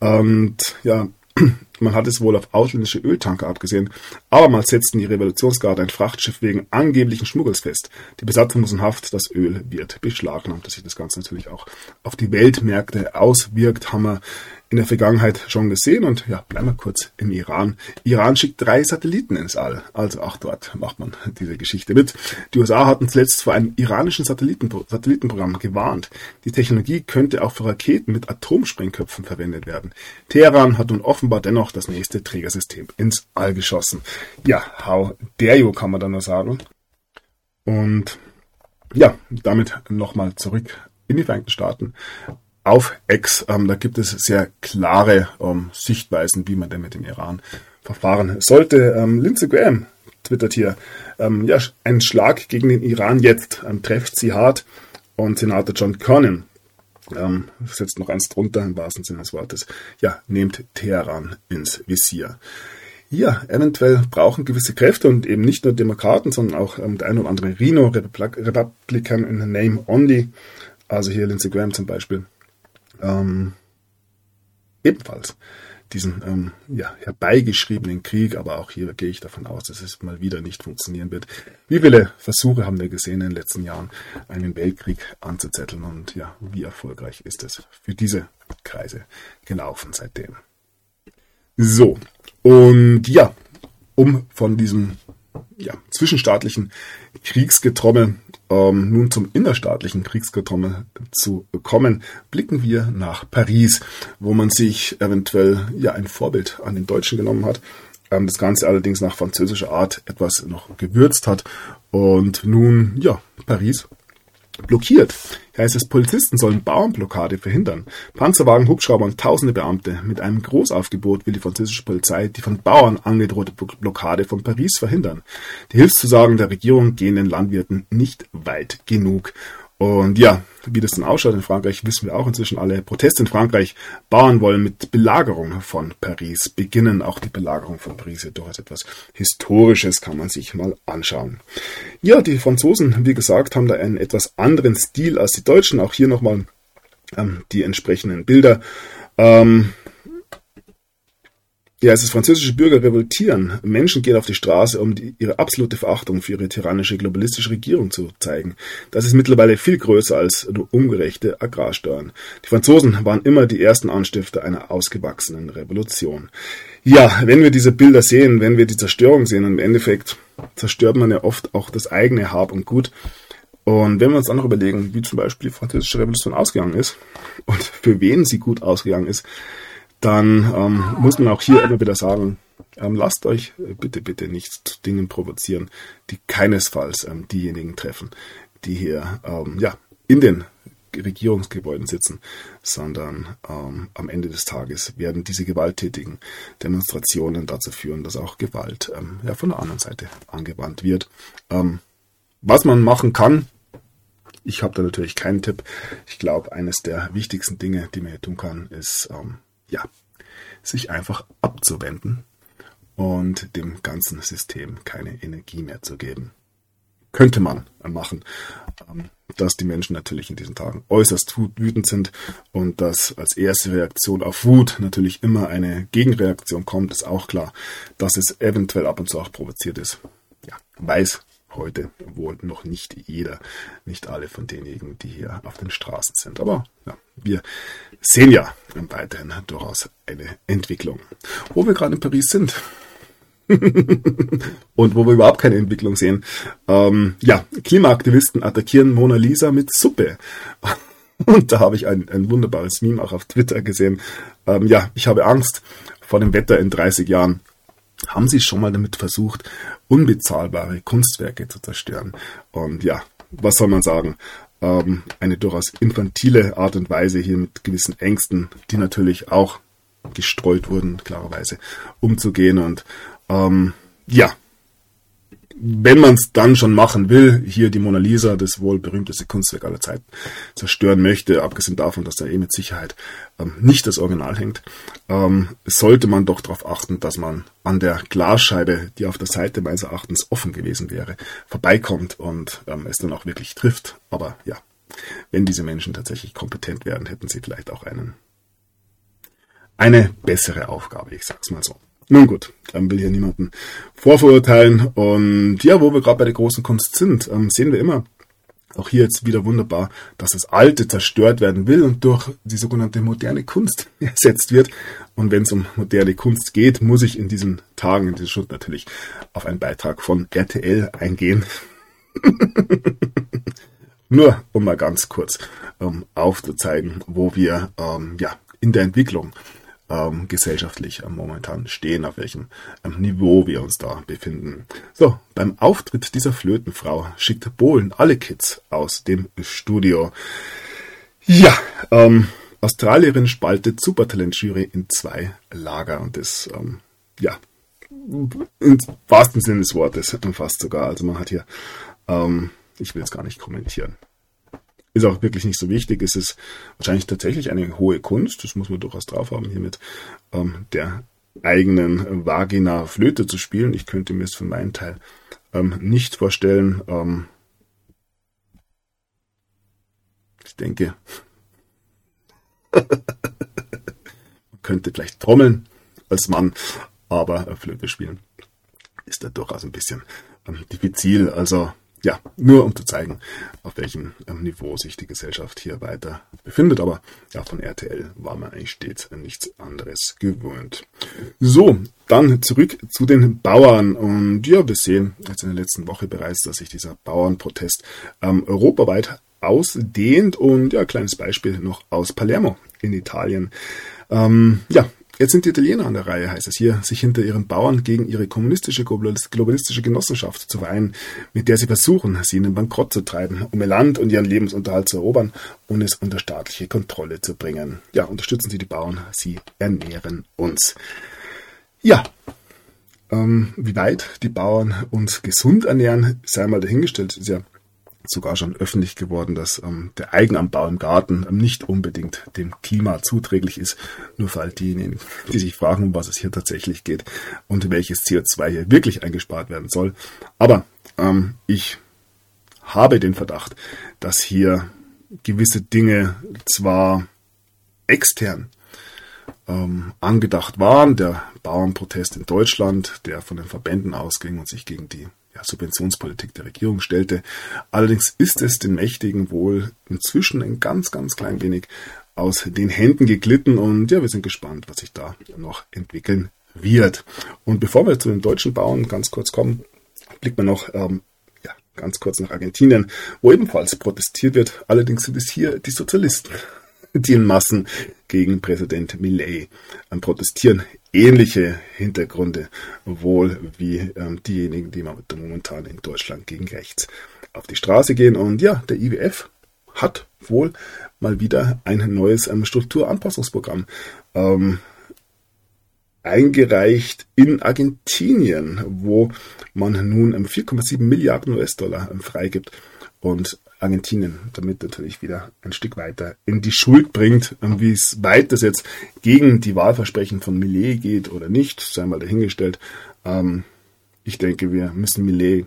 Und ja, Man hat es wohl auf ausländische Öltanker abgesehen. Abermals setzten die Revolutionsgarde ein Frachtschiff wegen angeblichen Schmuggels fest. Die Besatzung muss in Haft, das Öl wird beschlagnahmt. Dass sich das Ganze natürlich auch auf die Weltmärkte auswirkt, haben wir in der Vergangenheit schon gesehen. Und ja, bleiben wir kurz im Iran. Iran schickt drei Satelliten ins All. Also auch dort macht man diese Geschichte mit. Die USA hatten zuletzt vor einem iranischen Satellitenpro Satellitenprogramm gewarnt. Die Technologie könnte auch für Raketen mit Atomsprengköpfen verwendet werden. Teheran hat nun offenbar dennoch das nächste Trägersystem ins All geschossen. Ja, how dare you, kann man da nur sagen. Und ja, damit nochmal zurück in die Vereinigten Staaten auf X. Ähm, da gibt es sehr klare ähm, Sichtweisen, wie man denn mit dem Iran verfahren sollte. Ähm, Lindsey Graham twittert hier, ähm, ja, ein Schlag gegen den Iran jetzt, ähm, trefft sie hart. Und Senator John Cornyn ähm, setzt noch eins drunter im wahrsten Sinne des Wortes. Ja, nehmt Teheran ins Visier. Ja, eventuell brauchen gewisse Kräfte und eben nicht nur Demokraten, sondern auch der ein oder andere Rhino, Republican in Name Only, also hier Lindsey Graham zum Beispiel, ähm, ebenfalls diesen ähm, ja, herbeigeschriebenen Krieg, aber auch hier gehe ich davon aus, dass es mal wieder nicht funktionieren wird. Wie viele Versuche haben wir gesehen in den letzten Jahren, einen Weltkrieg anzuzetteln und ja, wie erfolgreich ist es für diese Kreise gelaufen seitdem. So, und ja, um von diesem ja, zwischenstaatlichen Kriegsgetrommel ähm, nun zum innerstaatlichen Kriegsgetrommel zu kommen, blicken wir nach Paris, wo man sich eventuell ja ein Vorbild an den Deutschen genommen hat. Ähm, das Ganze allerdings nach französischer Art etwas noch gewürzt hat. Und nun, ja, Paris blockiert. Heißt es, Polizisten sollen Bauernblockade verhindern. Panzerwagen, Hubschrauber und tausende Beamte. Mit einem Großaufgebot will die französische Polizei die von Bauern angedrohte Blockade von Paris verhindern. Die Hilfszusagen der Regierung gehen den Landwirten nicht weit genug. Und ja, wie das dann ausschaut in Frankreich, wissen wir auch inzwischen alle. Proteste in Frankreich. Bauern wollen mit Belagerung von Paris beginnen. Auch die Belagerung von Paris ist durchaus etwas Historisches, kann man sich mal anschauen. Ja, die Franzosen, wie gesagt, haben da einen etwas anderen Stil als die Deutschen. Auch hier nochmal ähm, die entsprechenden Bilder. Ähm, ja, es ist französische Bürger revoltieren. Menschen gehen auf die Straße, um die, ihre absolute Verachtung für ihre tyrannische globalistische Regierung zu zeigen. Das ist mittlerweile viel größer als nur ungerechte Agrarsteuern. Die Franzosen waren immer die ersten Anstifter einer ausgewachsenen Revolution. Ja, wenn wir diese Bilder sehen, wenn wir die Zerstörung sehen, im Endeffekt zerstört man ja oft auch das eigene Hab und Gut. Und wenn wir uns dann noch überlegen, wie zum Beispiel die französische Revolution ausgegangen ist und für wen sie gut ausgegangen ist, dann ähm, muss man auch hier immer wieder sagen, ähm, lasst euch bitte, bitte nicht zu Dingen provozieren, die keinesfalls ähm, diejenigen treffen, die hier ähm, ja, in den Regierungsgebäuden sitzen, sondern ähm, am Ende des Tages werden diese gewalttätigen Demonstrationen dazu führen, dass auch Gewalt ähm, ja, von der anderen Seite angewandt wird. Was man machen kann, ich habe da natürlich keinen Tipp. Ich glaube, eines der wichtigsten Dinge, die man hier tun kann, ist ähm, ja, sich einfach abzuwenden und dem ganzen System keine Energie mehr zu geben. Könnte man machen, ähm, dass die Menschen natürlich in diesen Tagen äußerst wütend sind und dass als erste Reaktion auf Wut natürlich immer eine Gegenreaktion kommt, ist auch klar, dass es eventuell ab und zu auch provoziert ist. Ja, weiß heute wohl noch nicht jeder, nicht alle von denjenigen, die hier auf den Straßen sind. Aber ja, wir sehen ja weiterhin durchaus eine Entwicklung. Wo wir gerade in Paris sind, und wo wir überhaupt keine Entwicklung sehen. Ähm, ja, Klimaaktivisten attackieren Mona Lisa mit Suppe. Und da habe ich ein, ein wunderbares Meme auch auf Twitter gesehen. Ähm, ja, ich habe Angst vor dem Wetter in 30 Jahren. Haben Sie schon mal damit versucht, unbezahlbare Kunstwerke zu zerstören? Und ja, was soll man sagen? Ähm, eine durchaus infantile Art und Weise hier mit gewissen Ängsten, die natürlich auch gestreut wurden, klarerweise, umzugehen. Und ähm, ja, wenn man es dann schon machen will, hier die Mona Lisa, das wohl berühmteste Kunstwerk aller Zeiten, zerstören möchte, abgesehen davon, dass da eh mit Sicherheit ähm, nicht das Original hängt, ähm, sollte man doch darauf achten, dass man an der Glasscheibe, die auf der Seite meines Erachtens offen gewesen wäre, vorbeikommt und ähm, es dann auch wirklich trifft. Aber ja, wenn diese Menschen tatsächlich kompetent wären, hätten sie vielleicht auch einen eine bessere Aufgabe, ich sag's mal so. Nun gut, dann will hier niemanden vorverurteilen. Und ja, wo wir gerade bei der großen Kunst sind, ähm, sehen wir immer, auch hier jetzt wieder wunderbar, dass das Alte zerstört werden will und durch die sogenannte moderne Kunst ersetzt wird. Und wenn es um moderne Kunst geht, muss ich in diesen Tagen, in diesem Schutz natürlich auf einen Beitrag von RTL eingehen. Nur um mal ganz kurz ähm, aufzuzeigen, wo wir ähm, ja, in der Entwicklung ähm, gesellschaftlich äh, momentan stehen, auf welchem ähm, Niveau wir uns da befinden. So, beim Auftritt dieser Flötenfrau schickt Bohlen alle Kids aus dem Studio. Ja, ähm, Australierin spaltet Supertalent-Jury in zwei Lager und das, ähm, ja, im wahrsten Sinne des Wortes fast sogar. Also man hat hier, ähm, ich will es gar nicht kommentieren. Ist auch wirklich nicht so wichtig. Es ist wahrscheinlich tatsächlich eine hohe Kunst. Das muss man durchaus drauf haben, hier mit ähm, der eigenen Vagina Flöte zu spielen. Ich könnte mir es für meinen Teil ähm, nicht vorstellen. Ähm, ich denke, man könnte vielleicht trommeln als Mann, aber Flöte spielen ist da durchaus ein bisschen ähm, diffizil. Also ja, nur um zu zeigen, auf welchem ähm, Niveau sich die Gesellschaft hier weiter befindet. Aber ja, von RTL war man eigentlich stets nichts anderes gewöhnt. So, dann zurück zu den Bauern. Und ja, wir sehen jetzt in der letzten Woche bereits, dass sich dieser Bauernprotest ähm, europaweit ausdehnt. Und ja, kleines Beispiel noch aus Palermo in Italien. Ähm, ja, Jetzt sind die Italiener an der Reihe, heißt es hier, sich hinter ihren Bauern gegen ihre kommunistische globalistische Genossenschaft zu vereinen, mit der sie versuchen, sie in den Bankrott zu treiben, um ihr Land und ihren Lebensunterhalt zu erobern und es unter staatliche Kontrolle zu bringen. Ja, unterstützen Sie die Bauern, sie ernähren uns. Ja, ähm, wie weit die Bauern uns gesund ernähren, sei mal dahingestellt, ist ja sogar schon öffentlich geworden, dass ähm, der Eigenanbau im Garten ähm, nicht unbedingt dem Klima zuträglich ist. Nur für all diejenigen, die sich fragen, um was es hier tatsächlich geht und welches CO2 hier wirklich eingespart werden soll. Aber ähm, ich habe den Verdacht, dass hier gewisse Dinge zwar extern ähm, angedacht waren. Der Bauernprotest in Deutschland, der von den Verbänden ausging und sich gegen die ja, Subventionspolitik der Regierung stellte. Allerdings ist es den Mächtigen wohl inzwischen ein ganz, ganz klein wenig aus den Händen geglitten und ja, wir sind gespannt, was sich da noch entwickeln wird. Und bevor wir zu den deutschen Bauern ganz kurz kommen, blickt man noch ähm, ja, ganz kurz nach Argentinien, wo ebenfalls protestiert wird. Allerdings sind es hier die Sozialisten, die in Massen gegen Präsident Millet ähm, protestieren ähnliche Hintergründe wohl wie ähm, diejenigen, die momentan in Deutschland gegen rechts auf die Straße gehen. Und ja, der IWF hat wohl mal wieder ein neues ähm, Strukturanpassungsprogramm ähm, eingereicht in Argentinien, wo man nun 4,7 ähm, Milliarden US-Dollar ähm, freigibt. Und Argentinien damit natürlich wieder ein Stück weiter in die Schuld bringt. Wie es weit das jetzt gegen die Wahlversprechen von Millet geht oder nicht, sei mal dahingestellt. Ähm, ich denke, wir müssen Millet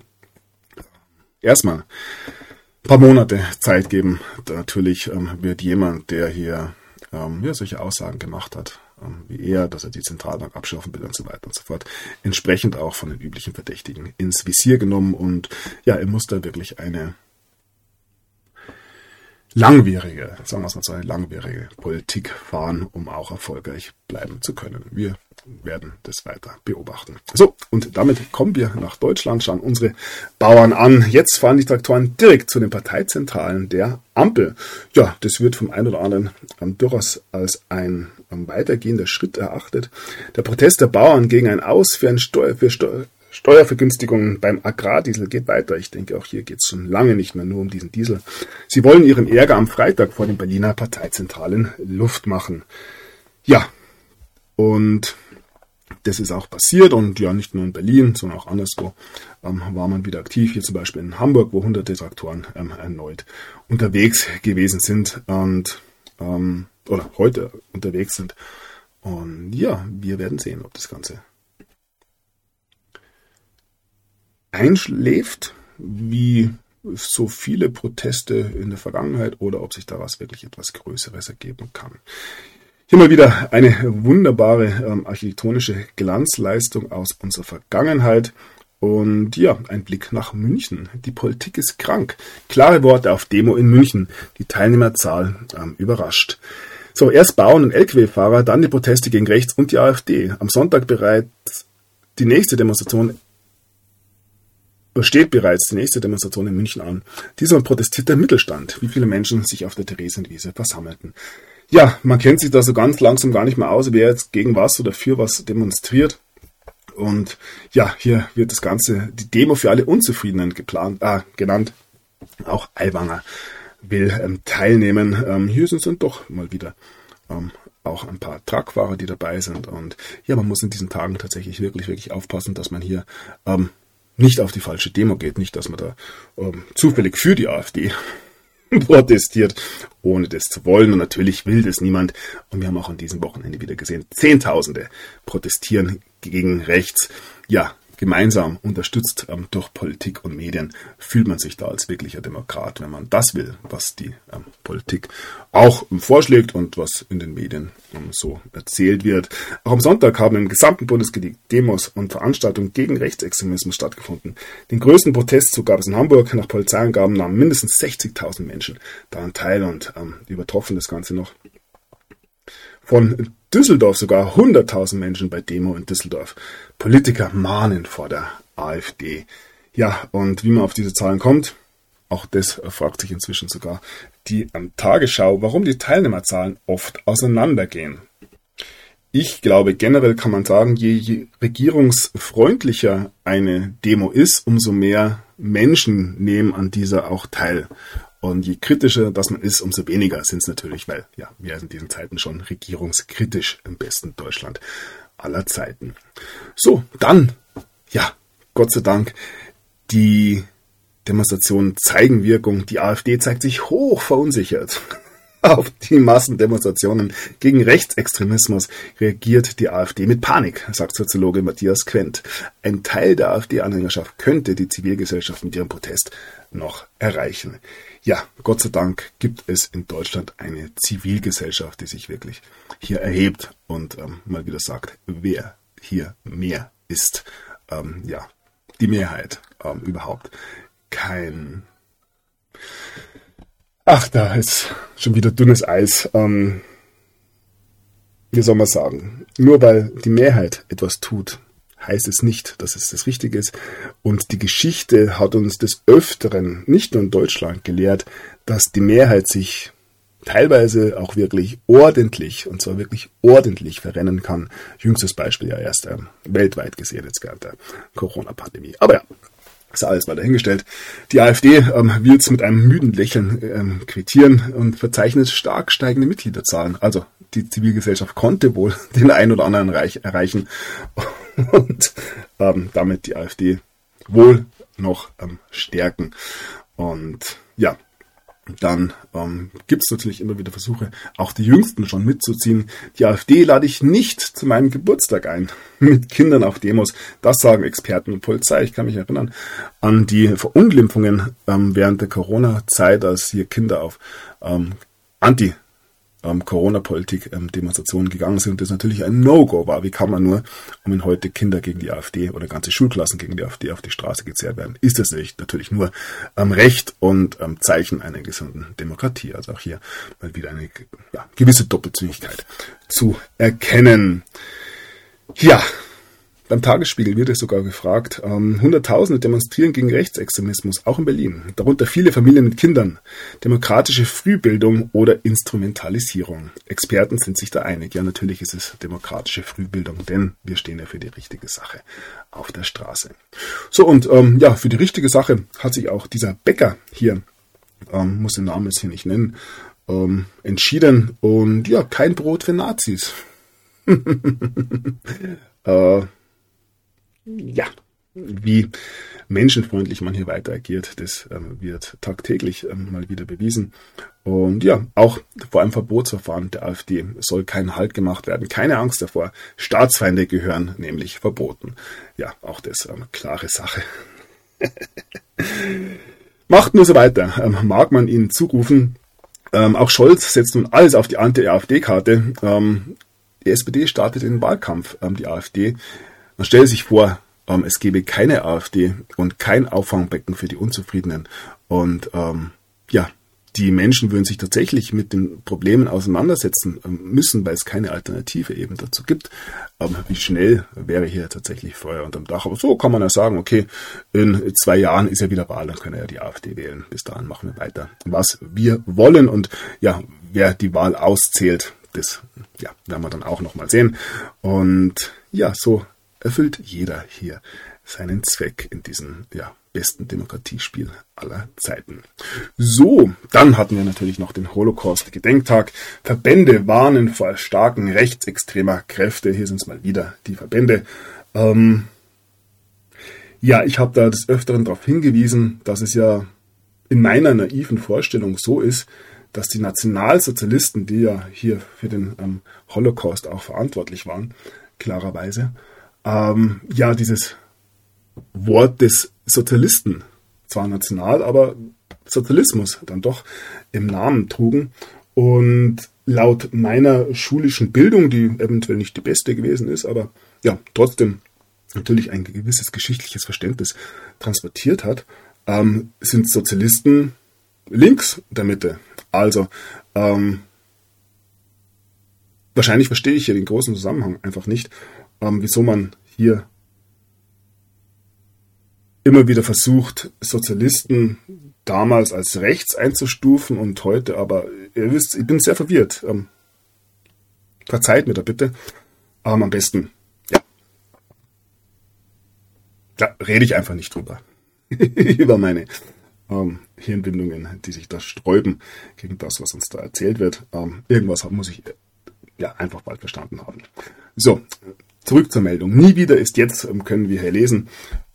erstmal ein paar Monate Zeit geben. Natürlich ähm, wird jemand, der hier ähm, ja, solche Aussagen gemacht hat, wie er, dass er die Zentralbank abschaffen will und so weiter und so fort, entsprechend auch von den üblichen Verdächtigen ins Visier genommen und ja, er muss da wirklich eine langwierige, sagen wir es mal so, eine langwierige Politik fahren, um auch erfolgreich bleiben zu können. Wir werden das weiter beobachten. So, und damit kommen wir nach Deutschland, schauen unsere Bauern an. Jetzt fahren die Traktoren direkt zu den Parteizentralen der Ampel. Ja, das wird vom einen oder anderen durchaus als ein weitergehender Schritt erachtet. Der Protest der Bauern gegen ein Aus für, ein Steuer, für Steuer, Steuervergünstigungen beim Agrardiesel geht weiter. Ich denke, auch hier geht es schon lange nicht mehr nur um diesen Diesel. Sie wollen ihren Ärger am Freitag vor den Berliner Parteizentralen Luft machen. Ja, und das ist auch passiert und ja, nicht nur in Berlin, sondern auch anderswo ähm, war man wieder aktiv. Hier zum Beispiel in Hamburg, wo hunderte Traktoren ähm, erneut unterwegs gewesen sind und ähm, oder heute unterwegs sind. Und ja, wir werden sehen, ob das Ganze einschläft, wie so viele Proteste in der Vergangenheit oder ob sich daraus wirklich etwas Größeres ergeben kann. Hier mal wieder eine wunderbare ähm, architektonische Glanzleistung aus unserer Vergangenheit. Und ja, ein Blick nach München. Die Politik ist krank. Klare Worte auf Demo in München. Die Teilnehmerzahl ähm, überrascht. So, erst Bauern und Lkw-Fahrer, dann die Proteste gegen rechts und die AfD. Am Sonntag bereits die nächste Demonstration steht bereits die nächste Demonstration in München an. Diesmal protestiert der Mittelstand, wie viele Menschen sich auf der Theresienwiese versammelten. Ja, man kennt sich da so ganz langsam gar nicht mehr aus, wer jetzt gegen was oder für was demonstriert. Und ja, hier wird das Ganze, die Demo für alle Unzufriedenen geplant, äh, genannt. Auch Aiwanger will ähm, teilnehmen. Ähm, hier sind es dann doch mal wieder ähm, auch ein paar Truckfahrer, die dabei sind. Und ja, man muss in diesen Tagen tatsächlich wirklich, wirklich aufpassen, dass man hier ähm, nicht auf die falsche Demo geht. Nicht, dass man da ähm, zufällig für die AfD protestiert, ohne das zu wollen. Und natürlich will das niemand. Und wir haben auch an diesem Wochenende wieder gesehen, Zehntausende protestieren gegen rechts. Ja, gemeinsam unterstützt ähm, durch Politik und Medien, fühlt man sich da als wirklicher Demokrat, wenn man das will, was die ähm, Politik auch ähm, vorschlägt und was in den Medien ähm, so erzählt wird. Auch am Sonntag haben im gesamten Bundesgebiet Demos und Veranstaltungen gegen Rechtsextremismus stattgefunden. Den größten Protestzug gab es in Hamburg. Nach Polizeiangaben nahmen mindestens 60.000 Menschen daran teil und ähm, übertroffen das Ganze noch von Düsseldorf sogar 100.000 Menschen bei Demo in Düsseldorf. Politiker mahnen vor der AfD. Ja, und wie man auf diese Zahlen kommt, auch das fragt sich inzwischen sogar die ähm, Tagesschau, warum die Teilnehmerzahlen oft auseinandergehen. Ich glaube, generell kann man sagen, je regierungsfreundlicher eine Demo ist, umso mehr Menschen nehmen an dieser auch teil. Und je kritischer das man ist, umso weniger sind es natürlich, weil ja, wir sind in diesen Zeiten schon regierungskritisch im besten Deutschland aller Zeiten. So, dann, ja, Gott sei Dank, die Demonstrationen zeigen Wirkung. Die AfD zeigt sich hoch verunsichert. Auf die Massendemonstrationen gegen Rechtsextremismus reagiert die AfD mit Panik, sagt Soziologe Matthias Quent. Ein Teil der AfD-Anhängerschaft könnte die Zivilgesellschaft mit ihrem Protest noch erreichen. Ja, Gott sei Dank gibt es in Deutschland eine Zivilgesellschaft, die sich wirklich hier erhebt und ähm, mal wieder sagt, wer hier mehr ist. Ähm, ja, die Mehrheit ähm, überhaupt kein Ach, da ist schon wieder dünnes Eis. Ähm, wie soll man sagen? Nur weil die Mehrheit etwas tut, heißt es nicht, dass es das Richtige ist. Und die Geschichte hat uns des Öfteren, nicht nur in Deutschland, gelehrt, dass die Mehrheit sich teilweise auch wirklich ordentlich, und zwar wirklich ordentlich verrennen kann. Jüngstes Beispiel ja erst ähm, weltweit gesehen jetzt während der Corona-Pandemie. Aber ja, ist alles mal dahingestellt. Die AfD ähm, will es mit einem müden Lächeln ähm, quittieren und verzeichnet stark steigende Mitgliederzahlen. Also die Zivilgesellschaft konnte wohl den einen oder anderen Reich erreichen und ähm, damit die AfD wohl noch ähm, stärken. Und ja, dann ähm, gibt es natürlich immer wieder Versuche, auch die Jüngsten schon mitzuziehen. Die AfD lade ich nicht zu meinem Geburtstag ein, mit Kindern auf Demos. Das sagen Experten und Polizei. Ich kann mich erinnern an die Verunglimpfungen ähm, während der Corona-Zeit, als hier Kinder auf ähm, Anti- ähm, Corona-Politik ähm, gegangen sind, das natürlich ein No-Go war. Wie kann man nur, in heute Kinder gegen die AfD oder ganze Schulklassen gegen die AfD auf die Straße gezerrt werden, ist das nicht natürlich nur ähm, Recht und ähm, Zeichen einer gesunden Demokratie. Also auch hier mal wieder eine ja, gewisse Doppelzüngigkeit zu erkennen. Ja, beim Tagesspiegel wird es sogar gefragt, ähm, Hunderttausende demonstrieren gegen Rechtsextremismus, auch in Berlin. Darunter viele Familien mit Kindern. Demokratische Frühbildung oder Instrumentalisierung. Experten sind sich da einig. Ja, natürlich ist es demokratische Frühbildung, denn wir stehen ja für die richtige Sache auf der Straße. So, und ähm, ja, für die richtige Sache hat sich auch dieser Bäcker hier, ähm, muss den Namen jetzt hier nicht nennen, ähm, entschieden. Und ja, kein Brot für Nazis. äh, ja, wie menschenfreundlich man hier weiter agiert, das ähm, wird tagtäglich ähm, mal wieder bewiesen. Und ja, auch vor einem Verbotsverfahren der AfD soll kein Halt gemacht werden. Keine Angst davor. Staatsfeinde gehören nämlich verboten. Ja, auch das ähm, klare Sache. Macht nur so weiter. Ähm, mag man ihnen zurufen, Ähm, auch Scholz setzt nun alles auf die Anti-AfD-Karte. Ähm, die SPD startet den Wahlkampf, ähm, die AfD. Man stelle sich vor, ähm, es gäbe keine AfD und kein Auffangbecken für die Unzufriedenen. Und ähm, ja, die Menschen würden sich tatsächlich mit den Problemen auseinandersetzen ähm, müssen, weil es keine Alternative eben dazu gibt. Aber wie schnell wäre hier tatsächlich Feuer unterm Dach? Aber so kann man ja sagen, okay, in zwei Jahren ist ja wieder Wahl, dann können ja die AfD wählen. Bis dahin machen wir weiter, was wir wollen. Und ja, wer die Wahl auszählt, das ja, werden wir dann auch nochmal sehen. Und ja, so erfüllt jeder hier seinen Zweck in diesem ja, besten Demokratiespiel aller Zeiten. So, dann hatten wir natürlich noch den Holocaust-Gedenktag. Verbände warnen vor starken rechtsextremer Kräfte. Hier sind es mal wieder die Verbände. Ähm, ja, ich habe da des Öfteren darauf hingewiesen, dass es ja in meiner naiven Vorstellung so ist, dass die Nationalsozialisten, die ja hier für den ähm, Holocaust auch verantwortlich waren, klarerweise, ähm, ja, dieses Wort des Sozialisten, zwar national, aber Sozialismus dann doch im Namen trugen. Und laut meiner schulischen Bildung, die eventuell nicht die beste gewesen ist, aber ja, trotzdem natürlich ein gewisses geschichtliches Verständnis transportiert hat, ähm, sind Sozialisten links der Mitte. Also, ähm, wahrscheinlich verstehe ich hier den großen Zusammenhang einfach nicht, ähm, wieso man hier immer wieder versucht, Sozialisten damals als rechts einzustufen und heute aber, ihr wisst, ich bin sehr verwirrt. Ähm, verzeiht mir da bitte. Aber am besten, ja. Da rede ich einfach nicht drüber. Über meine ähm, Hirnbindungen, die sich da sträuben gegen das, was uns da erzählt wird. Ähm, irgendwas muss ich ja einfach bald verstanden haben. So, zurück zur Meldung. Nie wieder ist jetzt, ähm, können wir hier lesen.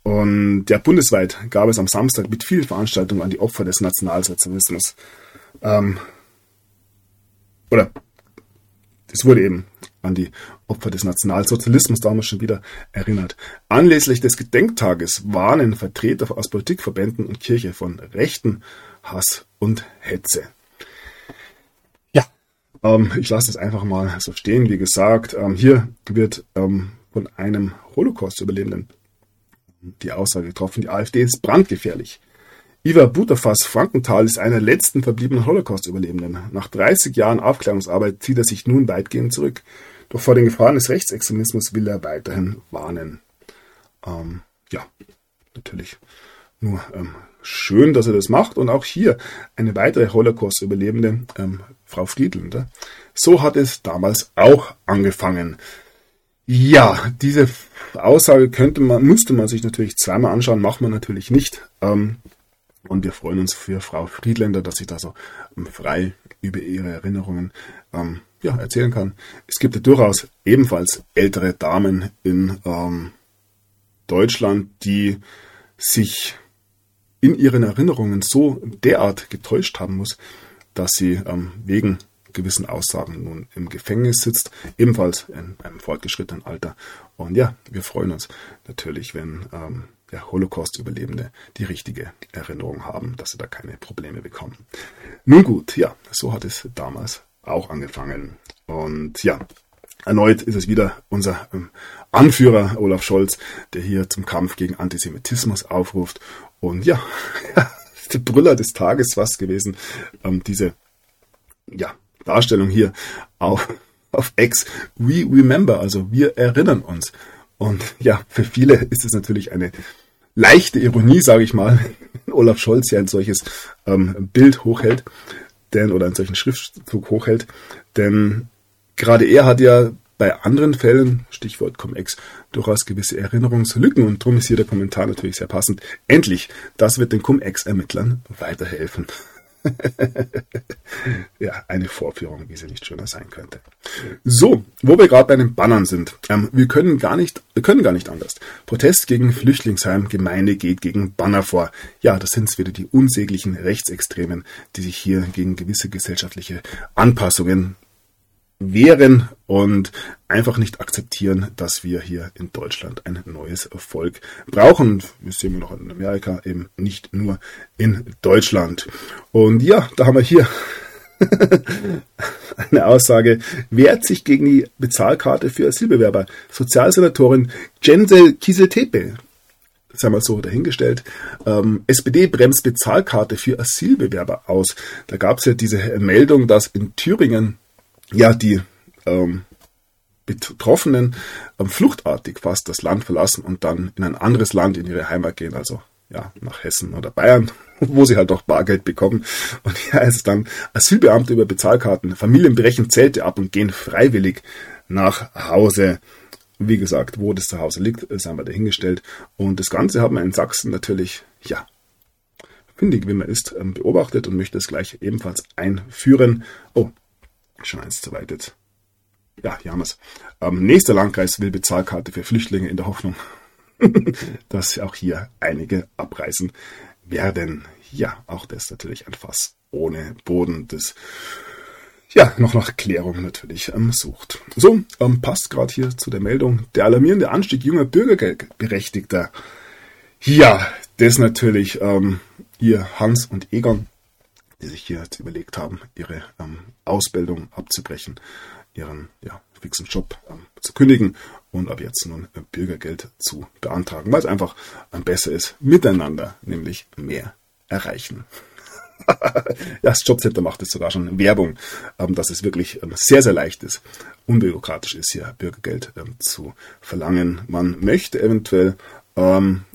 Und ja, bundesweit gab es am Samstag mit vielen Veranstaltungen an die Opfer des Nationalsozialismus. Ähm, oder es wurde eben an die Opfer des Nationalsozialismus damals schon wieder erinnert. Anlässlich des Gedenktages warnen Vertreter aus Politikverbänden und Kirche von Rechten, Hass und Hetze. Ähm, ich lasse es einfach mal so stehen. Wie gesagt, ähm, hier wird ähm, von einem Holocaust-Überlebenden die Aussage getroffen, die AfD ist brandgefährlich. Iva Butterfass Frankenthal ist einer der letzten verbliebenen Holocaust-Überlebenden. Nach 30 Jahren Aufklärungsarbeit zieht er sich nun weitgehend zurück. Doch vor den Gefahren des Rechtsextremismus will er weiterhin warnen. Ähm, ja, natürlich nur ähm, schön, dass er das macht. Und auch hier eine weitere Holocaust-Überlebende, ähm, Frau Friedländer. So hat es damals auch angefangen. Ja, diese Aussage könnte man, müsste man sich natürlich zweimal anschauen, macht man natürlich nicht. Ähm, und wir freuen uns für Frau Friedländer, dass sie da so ähm, frei über ihre Erinnerungen ähm, ja, erzählen kann. Es gibt ja durchaus ebenfalls ältere Damen in ähm, Deutschland, die sich in ihren Erinnerungen so derart getäuscht haben muss, dass sie ähm, wegen gewissen Aussagen nun im Gefängnis sitzt, ebenfalls in einem fortgeschrittenen Alter. Und ja, wir freuen uns natürlich, wenn ähm, ja, Holocaust-Überlebende die richtige Erinnerung haben, dass sie da keine Probleme bekommen. Nun gut, ja, so hat es damals auch angefangen. Und ja, erneut ist es wieder unser ähm, Anführer Olaf Scholz, der hier zum Kampf gegen Antisemitismus aufruft. Und ja, der Brüller des Tages fast gewesen, ähm, diese ja, Darstellung hier auf, auf X. We remember, also wir erinnern uns. Und ja, für viele ist es natürlich eine leichte Ironie, sage ich mal, wenn Olaf Scholz ja ein solches ähm, Bild hochhält, denn oder einen solchen Schriftzug hochhält, denn gerade er hat ja bei anderen Fällen, Stichwort Cum-Ex, durchaus gewisse Erinnerungslücken und darum ist hier der Kommentar natürlich sehr passend. Endlich, das wird den Cum-Ex-Ermittlern weiterhelfen. ja, eine Vorführung, wie sie nicht schöner sein könnte. So, wo wir gerade bei den Bannern sind. Ähm, wir können gar nicht, wir können gar nicht anders. Protest gegen Flüchtlingsheim, Gemeinde geht gegen Banner vor. Ja, das sind wieder die unsäglichen Rechtsextremen, die sich hier gegen gewisse gesellschaftliche Anpassungen wehren und einfach nicht akzeptieren, dass wir hier in Deutschland ein neues Volk brauchen. Wir sehen wir noch in Amerika, eben nicht nur in Deutschland. Und ja, da haben wir hier Eine Aussage wehrt sich gegen die Bezahlkarte für Asylbewerber. Sozialsenatorin Jensel Kieseltepe sei mal so dahingestellt. Ähm, SPD bremst Bezahlkarte für Asylbewerber aus. Da gab es ja diese Meldung, dass in Thüringen ja die ähm, Betroffenen ähm, fluchtartig fast das Land verlassen und dann in ein anderes Land in ihre Heimat gehen, also ja, nach Hessen oder Bayern, wo sie halt doch Bargeld bekommen. Und hier heißt es dann, Asylbeamte über Bezahlkarten, Familien brechen Zelte ab und gehen freiwillig nach Hause. Wie gesagt, wo das zu Hause liegt, ist einmal dahingestellt. Und das Ganze haben wir in Sachsen natürlich, ja, findig, wie man ist, ähm, beobachtet und möchte es gleich ebenfalls einführen. Oh, schon eins zu weit jetzt. Ja, es. Ähm, nächster Landkreis will Bezahlkarte für Flüchtlinge in der Hoffnung, dass auch hier einige abreisen werden. Ja, auch das natürlich ein Fass ohne Boden. Das ja, noch nach Klärung natürlich ähm, sucht. So, ähm, passt gerade hier zu der Meldung. Der alarmierende Anstieg junger Bürgergeldberechtigter. Ja, das natürlich ähm, ihr Hans und Egon, die sich hier jetzt überlegt haben, ihre ähm, Ausbildung abzubrechen, ihren ja, fixen Job ähm, zu kündigen und ab jetzt nun äh, Bürgergeld zu beantragen, weil es einfach ähm, besser ist, miteinander nämlich mehr erreichen. das Jobcenter macht es sogar schon Werbung, ähm, dass es wirklich ähm, sehr, sehr leicht ist, unbürokratisch ist, hier Bürgergeld zu verlangen. Man möchte eventuell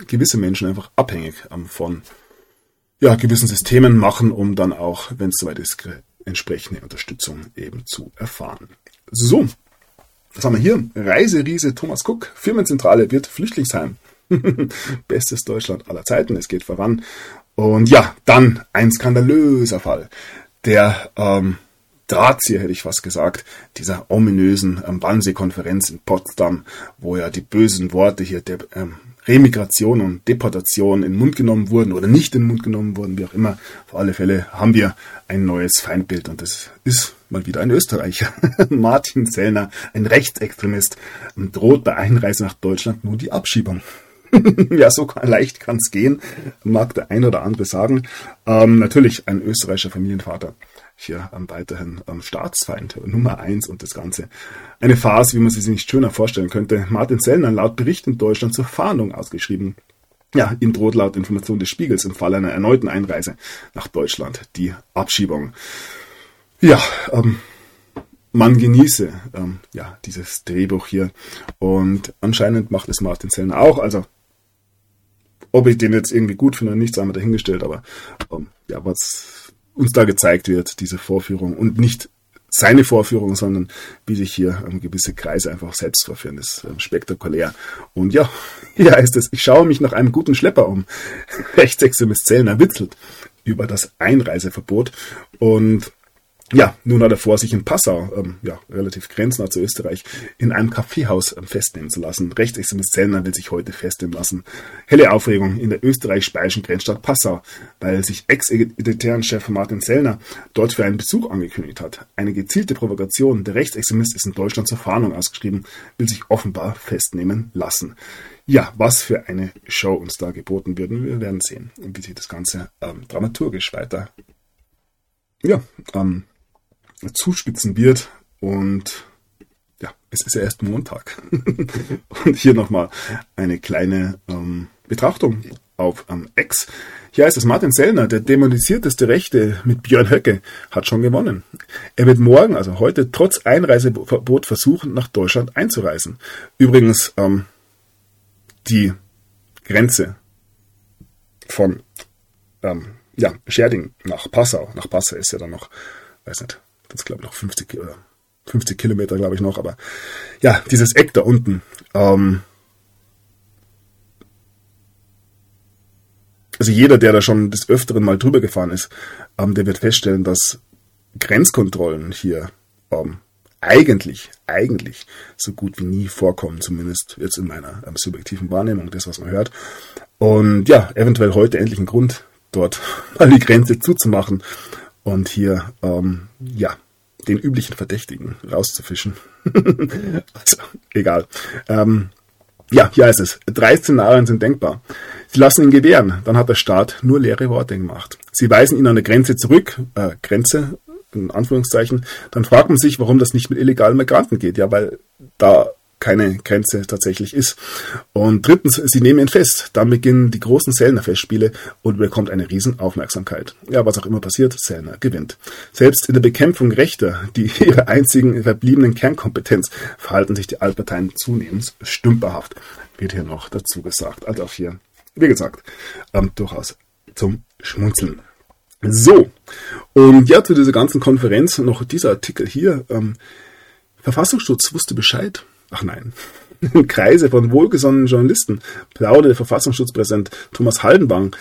gewisse Menschen einfach abhängig von ja, gewissen Systemen machen, um dann auch, wenn es soweit ist, entsprechende Unterstützung eben zu erfahren. So, was haben wir hier? Reiseriese Thomas Cook, Firmenzentrale wird Flüchtlingsheim. Bestes Deutschland aller Zeiten, es geht voran. Und ja, dann ein skandalöser Fall. Der ähm, Drahtzieher, hätte ich fast gesagt, dieser ominösen ähm, Wannsee-Konferenz in Potsdam, wo ja die bösen Worte hier der ähm, Remigration und Deportation in den Mund genommen wurden oder nicht in den Mund genommen wurden, wie auch immer. Auf alle Fälle haben wir ein neues Feindbild und das ist mal wieder ein Österreicher. Martin Sellner, ein Rechtsextremist, droht bei Einreise nach Deutschland nun die Abschiebung. ja, so leicht kann es gehen, mag der ein oder andere sagen. Ähm, natürlich ein österreichischer Familienvater. Hier ähm, weiterhin ähm, Staatsfeind Nummer eins und das Ganze. Eine Farce, wie man sie sich nicht schöner vorstellen könnte. Martin Sellner laut Bericht in Deutschland zur Fahndung ausgeschrieben. Ja, ihm droht laut Information des Spiegels im Fall einer erneuten Einreise nach Deutschland die Abschiebung. Ja, ähm, man genieße ähm, ja dieses Drehbuch hier und anscheinend macht es Martin Sellner auch. Also ob ich den jetzt irgendwie gut finde oder nicht, sei mal dahingestellt, aber ähm, ja, was uns da gezeigt wird, diese Vorführung und nicht seine Vorführung, sondern wie sich hier ähm, gewisse Kreise einfach selbst vorführen, ist ähm, spektakulär. Und ja, hier heißt es, ich schaue mich nach einem guten Schlepper um. Rechtsextremist Zellner witzelt über das Einreiseverbot und ja, nun hat er vor, sich in Passau, ähm, ja, relativ grenznah zu Österreich, in einem Kaffeehaus ähm, festnehmen zu lassen. Rechtsextremist Zellner will sich heute festnehmen lassen. Helle Aufregung in der österreichisch-bayerischen Grenzstadt Passau, weil sich ex-editären Chef Martin Zellner dort für einen Besuch angekündigt hat. Eine gezielte Provokation. Der Rechtsextremist ist in Deutschland zur Fahndung ausgeschrieben, will sich offenbar festnehmen lassen. Ja, was für eine Show uns da geboten wird. Wir werden sehen, wie sich das Ganze ähm, dramaturgisch weiter ja, ähm, zuspitzen wird. Und ja, es ist ja erst Montag. und hier nochmal eine kleine ähm, Betrachtung auf ähm, X. Hier heißt es, Martin Sellner, der dämonisierteste Rechte mit Björn Höcke, hat schon gewonnen. Er wird morgen, also heute, trotz Einreiseverbot versuchen, nach Deutschland einzureisen. Übrigens, ähm, die Grenze von ähm, ja, Scherding nach Passau, nach Passau ist ja dann noch, weiß nicht, das glaube ich noch 50, oder 50 Kilometer, glaube ich noch, aber ja, dieses Eck da unten, ähm, also jeder, der da schon des Öfteren mal drüber gefahren ist, ähm, der wird feststellen, dass Grenzkontrollen hier ähm, eigentlich, eigentlich so gut wie nie vorkommen, zumindest jetzt in meiner ähm, subjektiven Wahrnehmung, das, was man hört. Und ja, eventuell heute endlich ein Grund, dort mal die Grenze zuzumachen und hier, ähm, ja, den üblichen Verdächtigen rauszufischen. also, egal. Ähm, ja, hier heißt es, drei Szenarien sind denkbar. Sie lassen ihn gewähren, dann hat der Staat nur leere Worte gemacht. Sie weisen ihn an der Grenze zurück, äh, Grenze, in Anführungszeichen, dann fragt man sich, warum das nicht mit illegalen Migranten geht. Ja, weil da keine Grenze tatsächlich ist. Und drittens, sie nehmen ihn fest. Dann beginnen die großen Sellner-Festspiele und bekommt eine Riesenaufmerksamkeit. Ja, was auch immer passiert, Sellner gewinnt. Selbst in der Bekämpfung Rechter, die ihre einzigen verbliebenen Kernkompetenz, verhalten sich die Altparteien zunehmend stümperhaft, wird hier noch dazu gesagt. Also auch hier, wie gesagt, ähm, durchaus zum Schmunzeln. So, und ja, zu dieser ganzen Konferenz noch dieser Artikel hier. Ähm, Verfassungsschutz wusste Bescheid. Ach nein. In Kreise von wohlgesonnenen Journalisten plauderte der Verfassungsschutzpräsident Thomas Haldenwang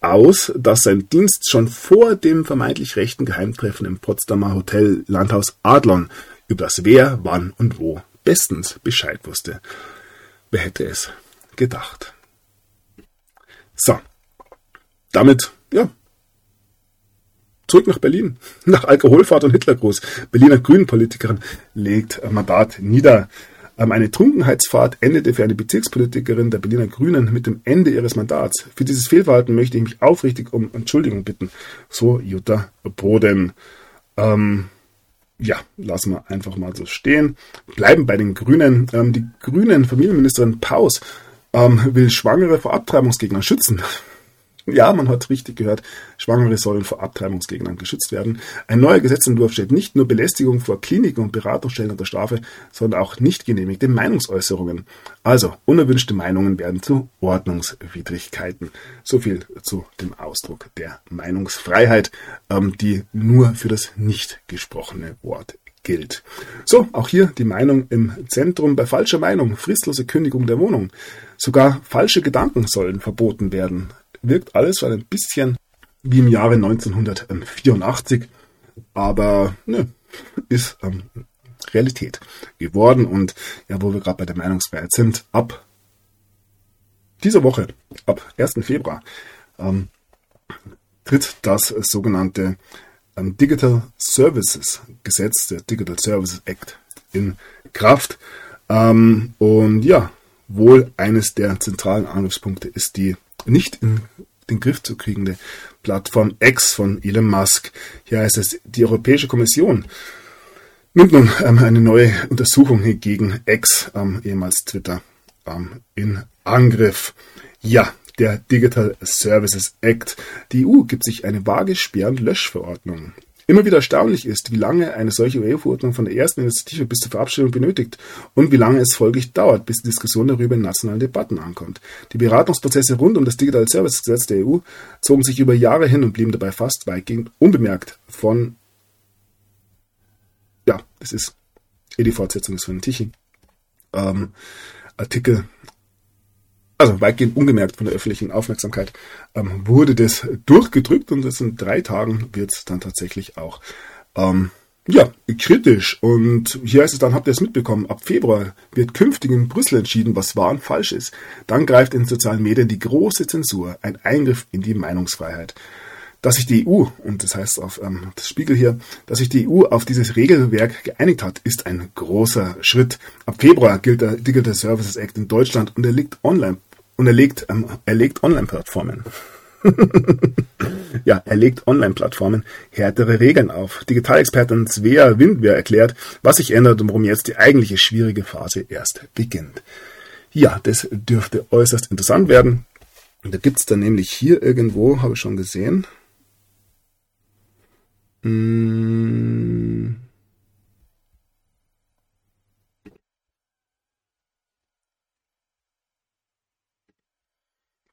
aus, dass sein Dienst schon vor dem vermeintlich rechten Geheimtreffen im Potsdamer Hotel Landhaus Adlon über das Wer, wann und wo bestens Bescheid wusste. Wer hätte es gedacht? So. Damit, ja. Zurück nach Berlin. Nach Alkoholfahrt und Hitlergruß. Berliner Grünen-Politikerin legt Mandat nieder. Ähm, eine Trunkenheitsfahrt endete für eine Bezirkspolitikerin der Berliner Grünen mit dem Ende ihres Mandats. Für dieses Fehlverhalten möchte ich mich aufrichtig um Entschuldigung bitten. So Jutta Boden. Ähm, ja, lassen wir einfach mal so stehen. Bleiben bei den Grünen. Ähm, die Grünen Familienministerin Paus ähm, will Schwangere vor Abtreibungsgegnern schützen. Ja, man hat richtig gehört, Schwangere sollen vor Abtreibungsgegnern geschützt werden. Ein neuer Gesetzentwurf stellt nicht nur Belästigung vor Kliniken und Beratungsstellen unter Strafe, sondern auch nicht genehmigte Meinungsäußerungen. Also, unerwünschte Meinungen werden zu Ordnungswidrigkeiten. So viel zu dem Ausdruck der Meinungsfreiheit, ähm, die nur für das nicht gesprochene Wort gilt. So, auch hier die Meinung im Zentrum. Bei falscher Meinung, fristlose Kündigung der Wohnung. Sogar falsche Gedanken sollen verboten werden wirkt alles so ein bisschen wie im Jahre 1984, aber ne, ist ähm, Realität geworden. Und ja, wo wir gerade bei der Meinungsfreiheit sind, ab dieser Woche, ab 1. Februar, ähm, tritt das sogenannte ähm, Digital Services Gesetz, der Digital Services Act, in Kraft. Ähm, und ja, wohl eines der zentralen Angriffspunkte ist die nicht in den Griff zu kriegende Plattform X von Elon Musk. Hier heißt es, die Europäische Kommission nimmt nun ähm, eine neue Untersuchung gegen X, ähm, ehemals Twitter, ähm, in Angriff. Ja, der Digital Services Act. Die EU gibt sich eine vage Sperr- und Löschverordnung. Immer wieder erstaunlich ist, wie lange eine solche EU-Verordnung von der ersten Initiative bis zur Verabschiedung benötigt und wie lange es folglich dauert, bis die Diskussion darüber in nationalen Debatten ankommt. Die Beratungsprozesse rund um das Digital Services Gesetz der EU zogen sich über Jahre hin und blieben dabei fast weitgehend unbemerkt von, ja, das ist eh die Fortsetzung des von Tichy, ähm, Artikel also weitgehend ungemerkt von der öffentlichen Aufmerksamkeit, ähm, wurde das durchgedrückt und das in drei Tagen wird es dann tatsächlich auch ähm, ja, kritisch. Und hier heißt es dann, habt ihr es mitbekommen, ab Februar wird künftig in Brüssel entschieden, was wahr und falsch ist. Dann greift in sozialen Medien die große Zensur, ein Eingriff in die Meinungsfreiheit. Dass sich die EU, und das heißt auf ähm, das Spiegel hier, dass sich die EU auf dieses Regelwerk geeinigt hat, ist ein großer Schritt. Ab Februar gilt der Digital Services Act in Deutschland und er liegt online und er legt, ähm, er legt Online-Plattformen. ja, er legt Online-Plattformen härtere Regeln auf. Digitalexpertin Svea Windwehr erklärt, was sich ändert und warum jetzt die eigentliche schwierige Phase erst beginnt. Ja, das dürfte äußerst interessant werden. Und da gibt's dann nämlich hier irgendwo, habe ich schon gesehen, hm.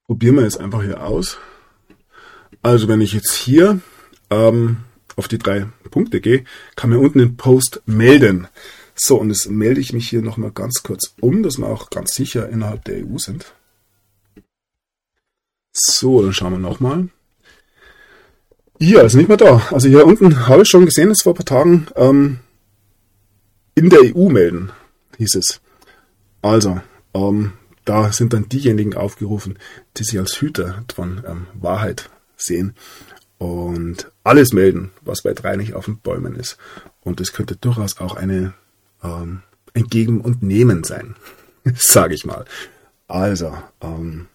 Probieren wir es einfach hier aus. Also wenn ich jetzt hier ähm, auf die drei Punkte gehe, kann mir unten den Post melden. So, und jetzt melde ich mich hier nochmal ganz kurz um, dass wir auch ganz sicher innerhalb der EU sind. So, dann schauen wir nochmal. Ja, ist nicht mehr da. Also hier unten habe ich schon gesehen, dass vor ein paar Tagen ähm, in der EU melden, hieß es. Also, ähm, da sind dann diejenigen aufgerufen, die sich als Hüter von ähm, Wahrheit sehen und alles melden, was bei drei nicht auf den Bäumen ist. Und das könnte durchaus auch eine ähm, ein Geben und Nehmen sein, sage ich mal. Also, ähm,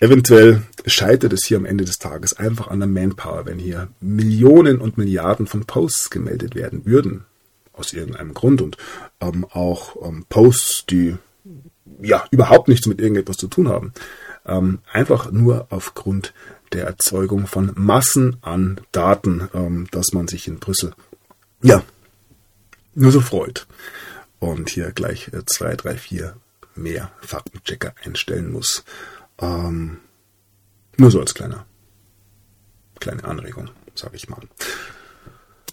eventuell scheitert es hier am Ende des Tages einfach an der Manpower, wenn hier Millionen und Milliarden von Posts gemeldet werden würden. Aus irgendeinem Grund und ähm, auch ähm, Posts, die ja überhaupt nichts mit irgendetwas zu tun haben. Ähm, einfach nur aufgrund der Erzeugung von Massen an Daten, ähm, dass man sich in Brüssel ja nur so freut und hier gleich äh, zwei, drei, vier mehr Faktenchecker einstellen muss. Ähm, nur so als kleiner, kleine Anregung, sage ich mal.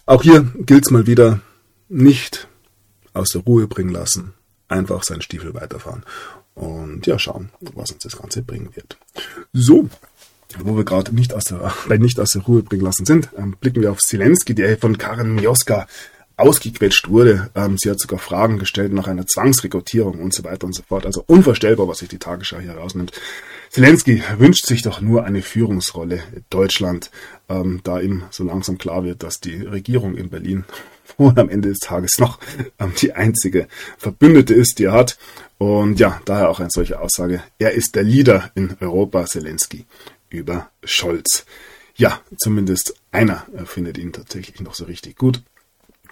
Auch hier gilt es mal wieder, nicht aus der Ruhe bringen lassen, einfach seinen Stiefel weiterfahren und ja, schauen, was uns das Ganze bringen wird. So, wo wir gerade nicht aus nicht aus der Ruhe bringen lassen sind, ähm, blicken wir auf Zelensky, der von Karen Mioska ausgequetscht wurde. Ähm, sie hat sogar Fragen gestellt nach einer Zwangsrekrutierung und so weiter und so fort. Also unvorstellbar, was sich die Tagesschau hier rausnimmt. Zelensky wünscht sich doch nur eine Führungsrolle Deutschland, ähm, da ihm so langsam klar wird, dass die Regierung in Berlin wohl am Ende des Tages noch ähm, die einzige Verbündete ist, die er hat. Und ja, daher auch eine solche Aussage. Er ist der Leader in Europa, Zelensky, über Scholz. Ja, zumindest einer findet ihn tatsächlich noch so richtig gut.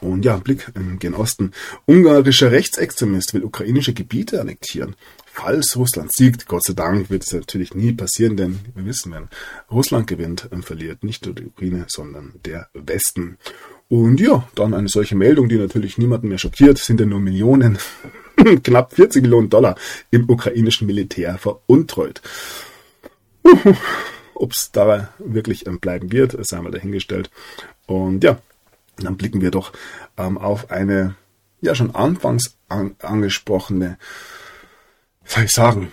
Und ja, Blick gen Osten. Ungarischer Rechtsextremist will ukrainische Gebiete annektieren. Falls Russland siegt, Gott sei Dank wird es natürlich nie passieren, denn wir wissen, wenn Russland gewinnt, verliert nicht nur die Ukraine, sondern der Westen. Und ja, dann eine solche Meldung, die natürlich niemanden mehr schockiert, sind ja nur Millionen, knapp 40 Millionen Dollar im ukrainischen Militär veruntreut. Ob es dabei wirklich bleiben wird, sei mal dahingestellt. Und ja, dann blicken wir doch ähm, auf eine ja schon anfangs an, angesprochene, soll ich sagen,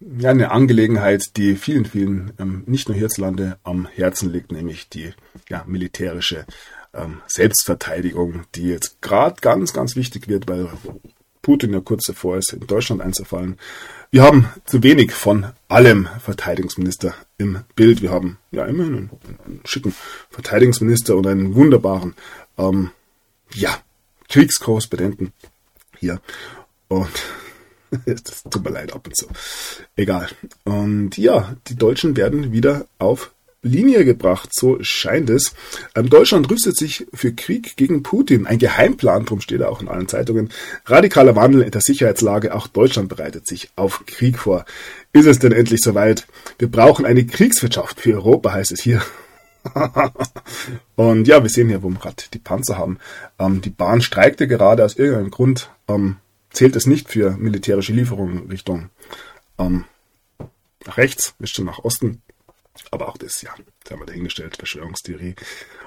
ja, eine Angelegenheit, die vielen, vielen, ähm, nicht nur hierzulande am Herzen liegt, nämlich die ja, militärische ähm, Selbstverteidigung, die jetzt gerade ganz, ganz wichtig wird, weil Putin ja kurz davor ist, in Deutschland einzufallen. Wir haben zu wenig von allem Verteidigungsminister im Bild. Wir haben ja immerhin einen, einen schicken Verteidigungsminister und einen wunderbaren, ähm, ja, Kriegskorrespondenten hier. Und das tut mir leid ab und zu. Egal. Und ja, die Deutschen werden wieder auf Linie gebracht, so scheint es. Ähm, Deutschland rüstet sich für Krieg gegen Putin. Ein Geheimplan, darum steht er auch in allen Zeitungen. Radikaler Wandel in der Sicherheitslage, auch Deutschland bereitet sich auf Krieg vor. Ist es denn endlich soweit? Wir brauchen eine Kriegswirtschaft für Europa, heißt es hier. Und ja, wir sehen hier, wo wir gerade die Panzer haben. Ähm, die Bahn streikte gerade aus irgendeinem Grund. Ähm, zählt es nicht für militärische Lieferungen Richtung ähm, nach rechts, ist schon nach Osten. Aber auch das, ja, das haben wir dahingestellt, Verschwörungstheorie.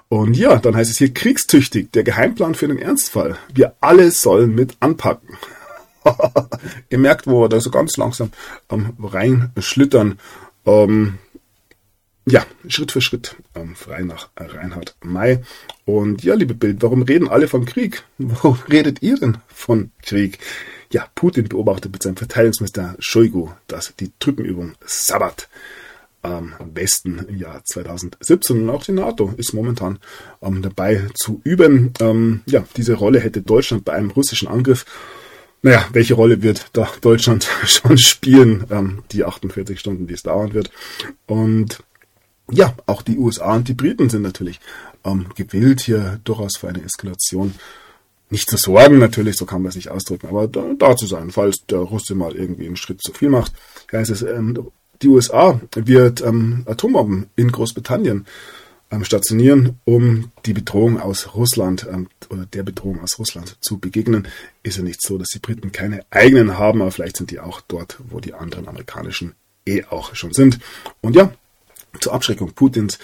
Und ja, dann heißt es hier kriegstüchtig, der Geheimplan für den Ernstfall. Wir alle sollen mit anpacken. Ihr merkt, wo wir da so ganz langsam ähm, reinschlittern. Ähm, ja, Schritt für Schritt, ähm, frei nach Reinhard May. Und ja, liebe Bild, warum reden alle von Krieg? Warum redet ihr denn von Krieg? Ja, Putin beobachtet mit seinem Verteidigungsminister Shoigu, dass die Truppenübung Sabbat am Westen im Jahr 2017 und auch die NATO ist momentan ähm, dabei zu üben. Ähm, ja, diese Rolle hätte Deutschland bei einem russischen Angriff. Naja, welche Rolle wird da Deutschland schon spielen? Ähm, die 48 Stunden, die es dauern wird. Und ja, auch die USA und die Briten sind natürlich ähm, gewillt, hier durchaus für eine Eskalation nicht zu sorgen, natürlich, so kann man es nicht ausdrücken, aber da, da zu sein, falls der Russe mal irgendwie einen Schritt zu viel macht. Heißt es, ähm, die USA wird ähm, Atombomben in Großbritannien ähm, stationieren, um die Bedrohung aus Russland ähm, oder der Bedrohung aus Russland zu begegnen. Ist ja nicht so, dass die Briten keine eigenen haben, aber vielleicht sind die auch dort, wo die anderen amerikanischen eh auch schon sind. Und ja, zur Abschreckung Putins,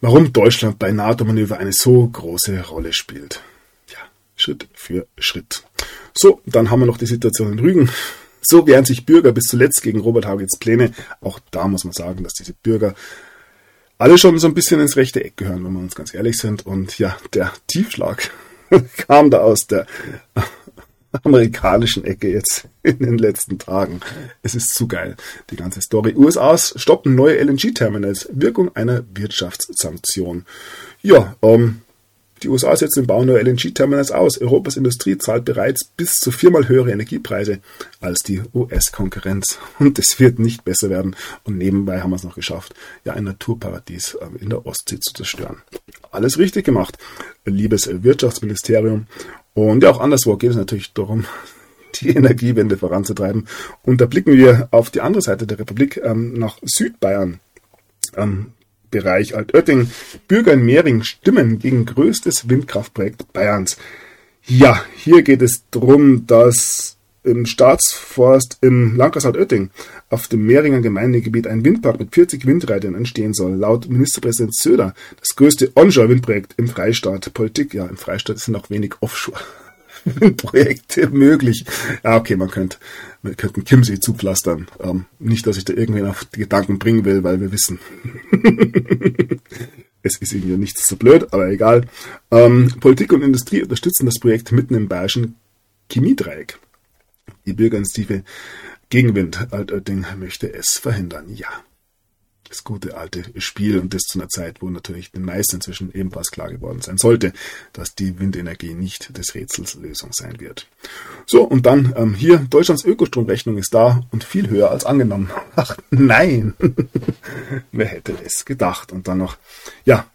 warum Deutschland bei NATO-Manöver eine so große Rolle spielt. Ja, Schritt für Schritt. So, dann haben wir noch die Situation in Rügen. So wehren sich Bürger bis zuletzt gegen Robert Hagels Pläne. Auch da muss man sagen, dass diese Bürger alle schon so ein bisschen ins rechte Eck gehören, wenn wir uns ganz ehrlich sind. Und ja, der Tiefschlag kam da aus der amerikanischen Ecke jetzt in den letzten Tagen. Es ist zu geil, die ganze Story. USA stoppen neue LNG-Terminals. Wirkung einer Wirtschaftssanktion. Ja, ähm, Die USA setzen den Bau neuer LNG-Terminals aus. Europas Industrie zahlt bereits bis zu viermal höhere Energiepreise als die US-Konkurrenz. Und es wird nicht besser werden. Und nebenbei haben wir es noch geschafft, ja ein Naturparadies äh, in der Ostsee zu zerstören. Alles richtig gemacht, liebes Wirtschaftsministerium. Und ja, auch anderswo geht es natürlich darum, die Energiewende voranzutreiben. Und da blicken wir auf die andere Seite der Republik ähm, nach Südbayern. Ähm, Bereich Altötting. Bürger in Mehring stimmen gegen größtes Windkraftprojekt Bayerns. Ja, hier geht es darum, dass im Staatsforst im Landkreis Altötting auf dem Mehringer Gemeindegebiet ein Windpark mit 40 Windrädern entstehen soll. Laut Ministerpräsident Söder das größte Onshore-Windprojekt im Freistaat. Politik, ja, im Freistaat sind auch wenig Offshore. Projekte möglich. Ja, okay, man könnte, wir könnten Kimsey zupflastern. Ähm, nicht, dass ich da irgendwen auf die Gedanken bringen will, weil wir wissen, es ist irgendwie nichts so blöd, aber egal. Ähm, Politik und Industrie unterstützen das Projekt mitten im bayerischen Chemiedreieck. Die Bürgerinitiative Gegenwind Altötting möchte es verhindern. Ja das gute alte Spiel und das zu einer Zeit, wo natürlich den meisten inzwischen ebenfalls klar geworden sein sollte, dass die Windenergie nicht des Rätsels Lösung sein wird. So, und dann ähm, hier, Deutschlands Ökostromrechnung ist da und viel höher als angenommen. Ach nein, wer hätte es gedacht? Und dann noch, ja,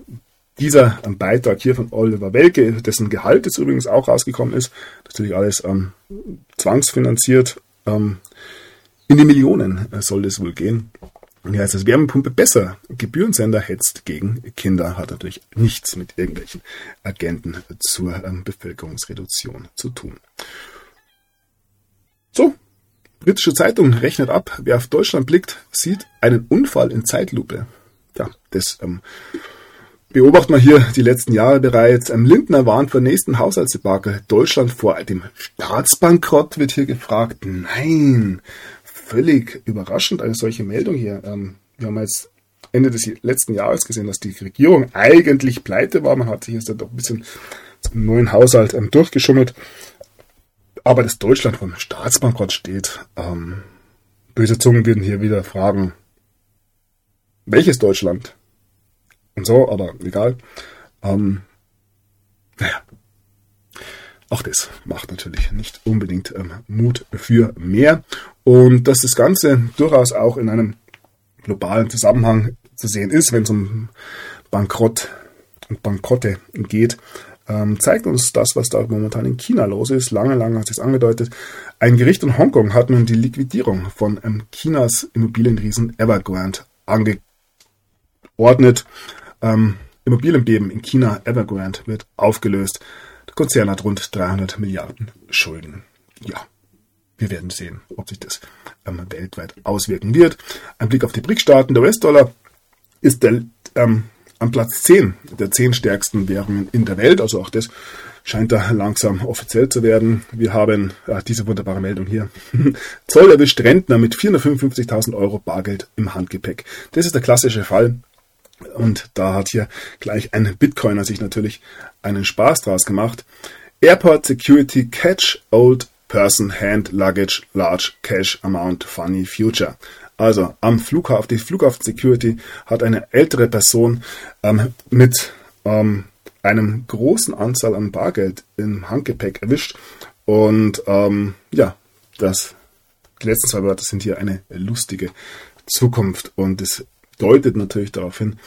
dieser ähm, Beitrag hier von Oliver Welke, dessen Gehalt jetzt übrigens auch rausgekommen ist, natürlich alles ähm, zwangsfinanziert, ähm, in die Millionen äh, soll es wohl gehen. Und hier heißt es Wärmepumpe besser. Gebührensender hetzt gegen Kinder. Hat natürlich nichts mit irgendwelchen Agenten zur ähm, Bevölkerungsreduktion zu tun. So, britische Zeitung rechnet ab. Wer auf Deutschland blickt, sieht einen Unfall in Zeitlupe. Ja, das ähm, beobachten wir hier die letzten Jahre bereits. Ähm, Lindner warnt vor nächsten Haushaltsdebakel. Deutschland vor dem Staatsbankrott wird hier gefragt. Nein, völlig überraschend, eine solche Meldung hier. Ähm, wir haben jetzt Ende des letzten Jahres gesehen, dass die Regierung eigentlich pleite war. Man hat sich jetzt doch ein bisschen zum neuen Haushalt ähm, durchgeschummelt. Aber dass Deutschland vom Staatsbankrott steht, böse Zungen würden hier wieder fragen, welches Deutschland? Und so, aber egal. Ähm, naja, auch das macht natürlich nicht unbedingt ähm, Mut für mehr. Und dass das Ganze durchaus auch in einem globalen Zusammenhang zu sehen ist, wenn es um Bankrott und Bankrotte geht, ähm, zeigt uns das, was da momentan in China los ist. Lange, lange hat es angedeutet. Ein Gericht in Hongkong hat nun die Liquidierung von ähm, Chinas Immobilienriesen Evergrande angeordnet. Ähm, Immobilienbeben in China, Evergrande, wird aufgelöst. Der Konzern hat rund 300 Milliarden Schulden. Ja, wir werden sehen, ob sich das ähm, weltweit auswirken wird. Ein Blick auf die BRIC-Staaten. Der US-Dollar ist der, ähm, am Platz 10 der 10 stärksten Währungen in der Welt. Also auch das scheint da langsam offiziell zu werden. Wir haben äh, diese wunderbare Meldung hier. Zoll erwischt Rentner mit 455.000 Euro Bargeld im Handgepäck. Das ist der klassische Fall. Und da hat hier gleich ein Bitcoiner sich natürlich einen Spaß draus gemacht. Airport Security Catch Old Person Hand Luggage Large Cash Amount Funny Future. Also am Flughafen, die Flughafen Security hat eine ältere Person ähm, mit ähm, einem großen Anzahl an Bargeld im Handgepäck erwischt. Und ähm, ja, das die letzten zwei Wörter sind hier eine lustige Zukunft. Und es deutet natürlich darauf hin,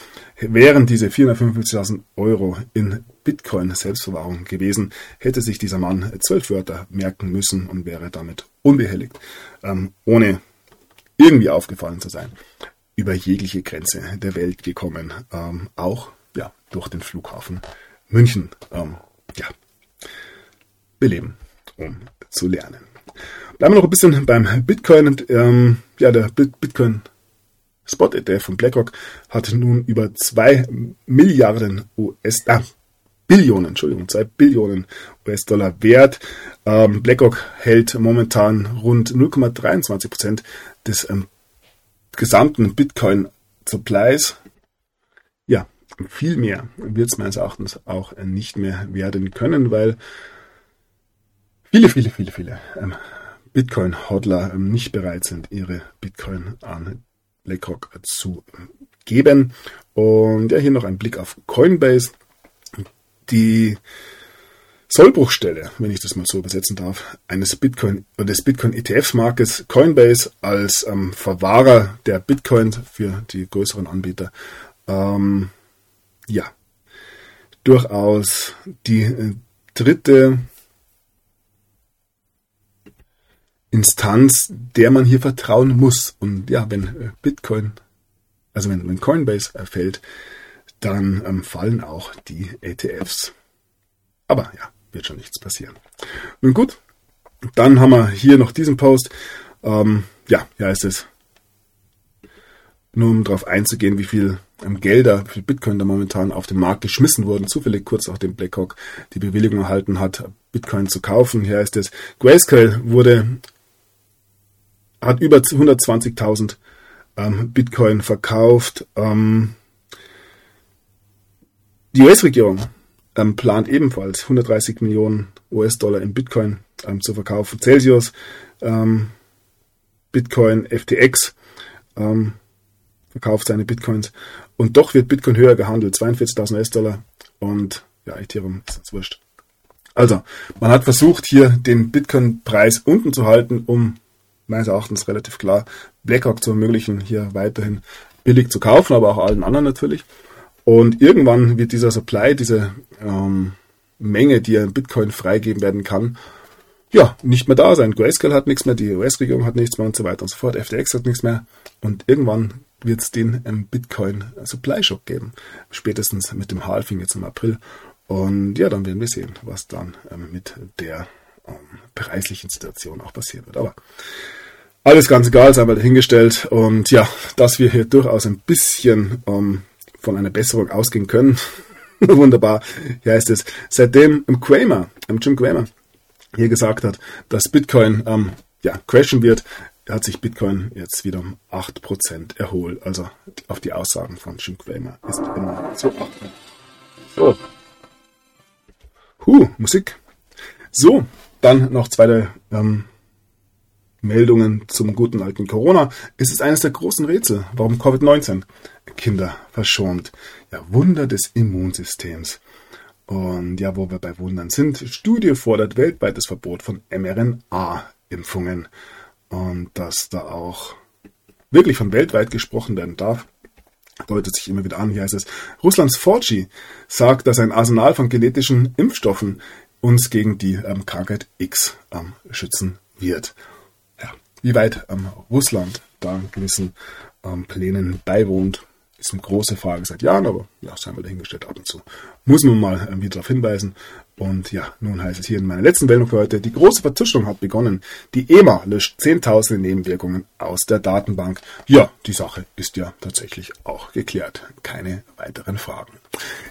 wären diese 455.000 Euro in Bitcoin Selbstverwahrung gewesen, hätte sich dieser Mann zwölf Wörter merken müssen und wäre damit unbehelligt, ähm, ohne irgendwie aufgefallen zu sein, über jegliche Grenze der Welt gekommen, ähm, auch ja, durch den Flughafen München ähm, ja, beleben, um zu lernen. Bleiben wir noch ein bisschen beim Bitcoin. Ähm, ja, der Bitcoin Spot ETF von BlackRock hat nun über 2 Milliarden US, ah, Billionen, Entschuldigung, 2 Billionen US-Dollar wert. Ähm, BlackRock hält momentan rund 0,23 Prozent des ähm, gesamten Bitcoin-Supplies. Ja, viel mehr wird es meines Erachtens auch nicht mehr werden können, weil viele, viele, viele, viele ähm, Bitcoin-Hodler ähm, nicht bereit sind, ihre Bitcoin an BlackRock zu geben. Und ja, hier noch ein Blick auf Coinbase. die Sollbruchstelle, wenn ich das mal so übersetzen darf, eines Bitcoin oder des Bitcoin ETFs Marktes Coinbase als ähm, Verwahrer der Bitcoin für die größeren Anbieter. Ähm, ja, durchaus die äh, dritte Instanz, der man hier vertrauen muss. Und ja, wenn äh, Bitcoin, also wenn, wenn Coinbase erfällt, dann ähm, fallen auch die ETFs. Aber ja, wird schon nichts passieren. Nun gut, dann haben wir hier noch diesen Post. Ähm, ja, ja ist es. Nur um darauf einzugehen, wie viel ähm, Gelder, wie viel Bitcoin da momentan auf den Markt geschmissen wurden. Zufällig kurz nachdem BlackRock die Bewilligung erhalten hat, Bitcoin zu kaufen. Hier heißt es, Grayscale wurde, hat über 120.000 ähm, Bitcoin verkauft. Ähm, die US-Regierung ähm, plant ebenfalls 130 Millionen US-Dollar in Bitcoin ähm, zu verkaufen. Celsius, ähm, Bitcoin, FTX ähm, verkauft seine Bitcoins und doch wird Bitcoin höher gehandelt, 42.000 US-Dollar und ja, Ethereum ist jetzt wurscht. Also, man hat versucht, hier den Bitcoin-Preis unten zu halten, um meines Erachtens relativ klar BlackRock zu ermöglichen, hier weiterhin billig zu kaufen, aber auch allen anderen natürlich. Und irgendwann wird dieser Supply, diese ähm, Menge, die an Bitcoin freigeben werden kann, ja, nicht mehr da sein. Grayscale hat nichts mehr, die US-Regierung hat nichts mehr und so weiter und so fort. FTX hat nichts mehr. Und irgendwann wird es den ähm, Bitcoin Supply Shock geben. Spätestens mit dem Halving jetzt im April. Und ja, dann werden wir sehen, was dann ähm, mit der ähm, preislichen Situation auch passieren wird. Aber alles ganz egal, sei mal dahingestellt. Und ja, dass wir hier durchaus ein bisschen ähm, von einer Besserung ausgehen können. Wunderbar. Hier heißt es, seitdem Kramer, Jim Kramer, hier gesagt hat, dass Bitcoin ähm, ja, crashen wird, hat sich Bitcoin jetzt wieder um 8% erholt. Also auf die Aussagen von Jim Kramer ist immer so. So. Huh, Musik. So, dann noch zweite ähm, Meldungen zum guten alten Corona. Es ist eines der großen Rätsel, warum Covid-19 Kinder verschont. Ja, Wunder des Immunsystems. Und ja, wo wir bei Wundern sind, Studie fordert weltweites Verbot von mRNA-Impfungen. Und dass da auch wirklich von weltweit gesprochen werden darf, deutet sich immer wieder an. Hier heißt es, Russlands Fauci sagt, dass ein Arsenal von genetischen Impfstoffen uns gegen die ähm, Krankheit X ähm, schützen wird. Wie weit ähm, Russland da gewissen ähm, Plänen beiwohnt, ist eine große Frage seit Jahren, aber ja, seien wir dahingestellt ab und zu. Muss man mal ähm, wieder darauf hinweisen. Und ja, nun heißt es hier in meiner letzten Meldung für heute, die große Vertuschung hat begonnen. Die EMA löscht zehntausende Nebenwirkungen aus der Datenbank. Ja, die Sache ist ja tatsächlich auch geklärt. Keine weiteren Fragen.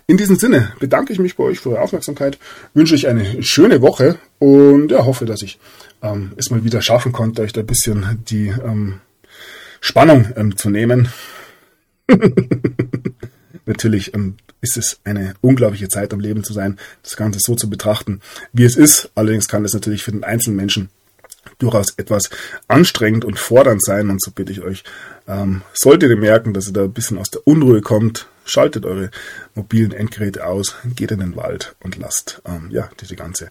In diesem Sinne bedanke ich mich bei euch für eure Aufmerksamkeit, wünsche euch eine schöne Woche und ja, hoffe, dass ich ähm, es mal wieder schaffen konnte, euch da ein bisschen die ähm, Spannung ähm, zu nehmen. Natürlich ähm, ist es eine unglaubliche Zeit am Leben zu sein, das Ganze so zu betrachten, wie es ist. Allerdings kann es natürlich für den einzelnen Menschen durchaus etwas anstrengend und fordernd sein. Und so bitte ich euch, ähm, solltet ihr merken, dass ihr da ein bisschen aus der Unruhe kommt, schaltet eure mobilen Endgeräte aus, geht in den Wald und lasst ähm, ja diese ganze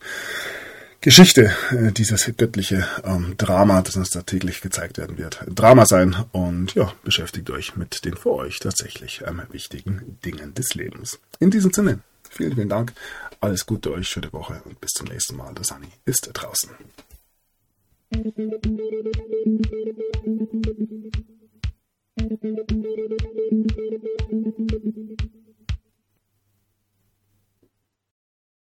Geschichte, äh, dieses göttliche ähm, Drama, das uns da täglich gezeigt werden wird, Drama sein und ja, beschäftigt euch mit den für euch tatsächlich ähm, wichtigen Dingen des Lebens. In diesem Sinne, vielen, vielen Dank, alles Gute euch, schöne Woche und bis zum nächsten Mal. Der Sani ist draußen. Thank you.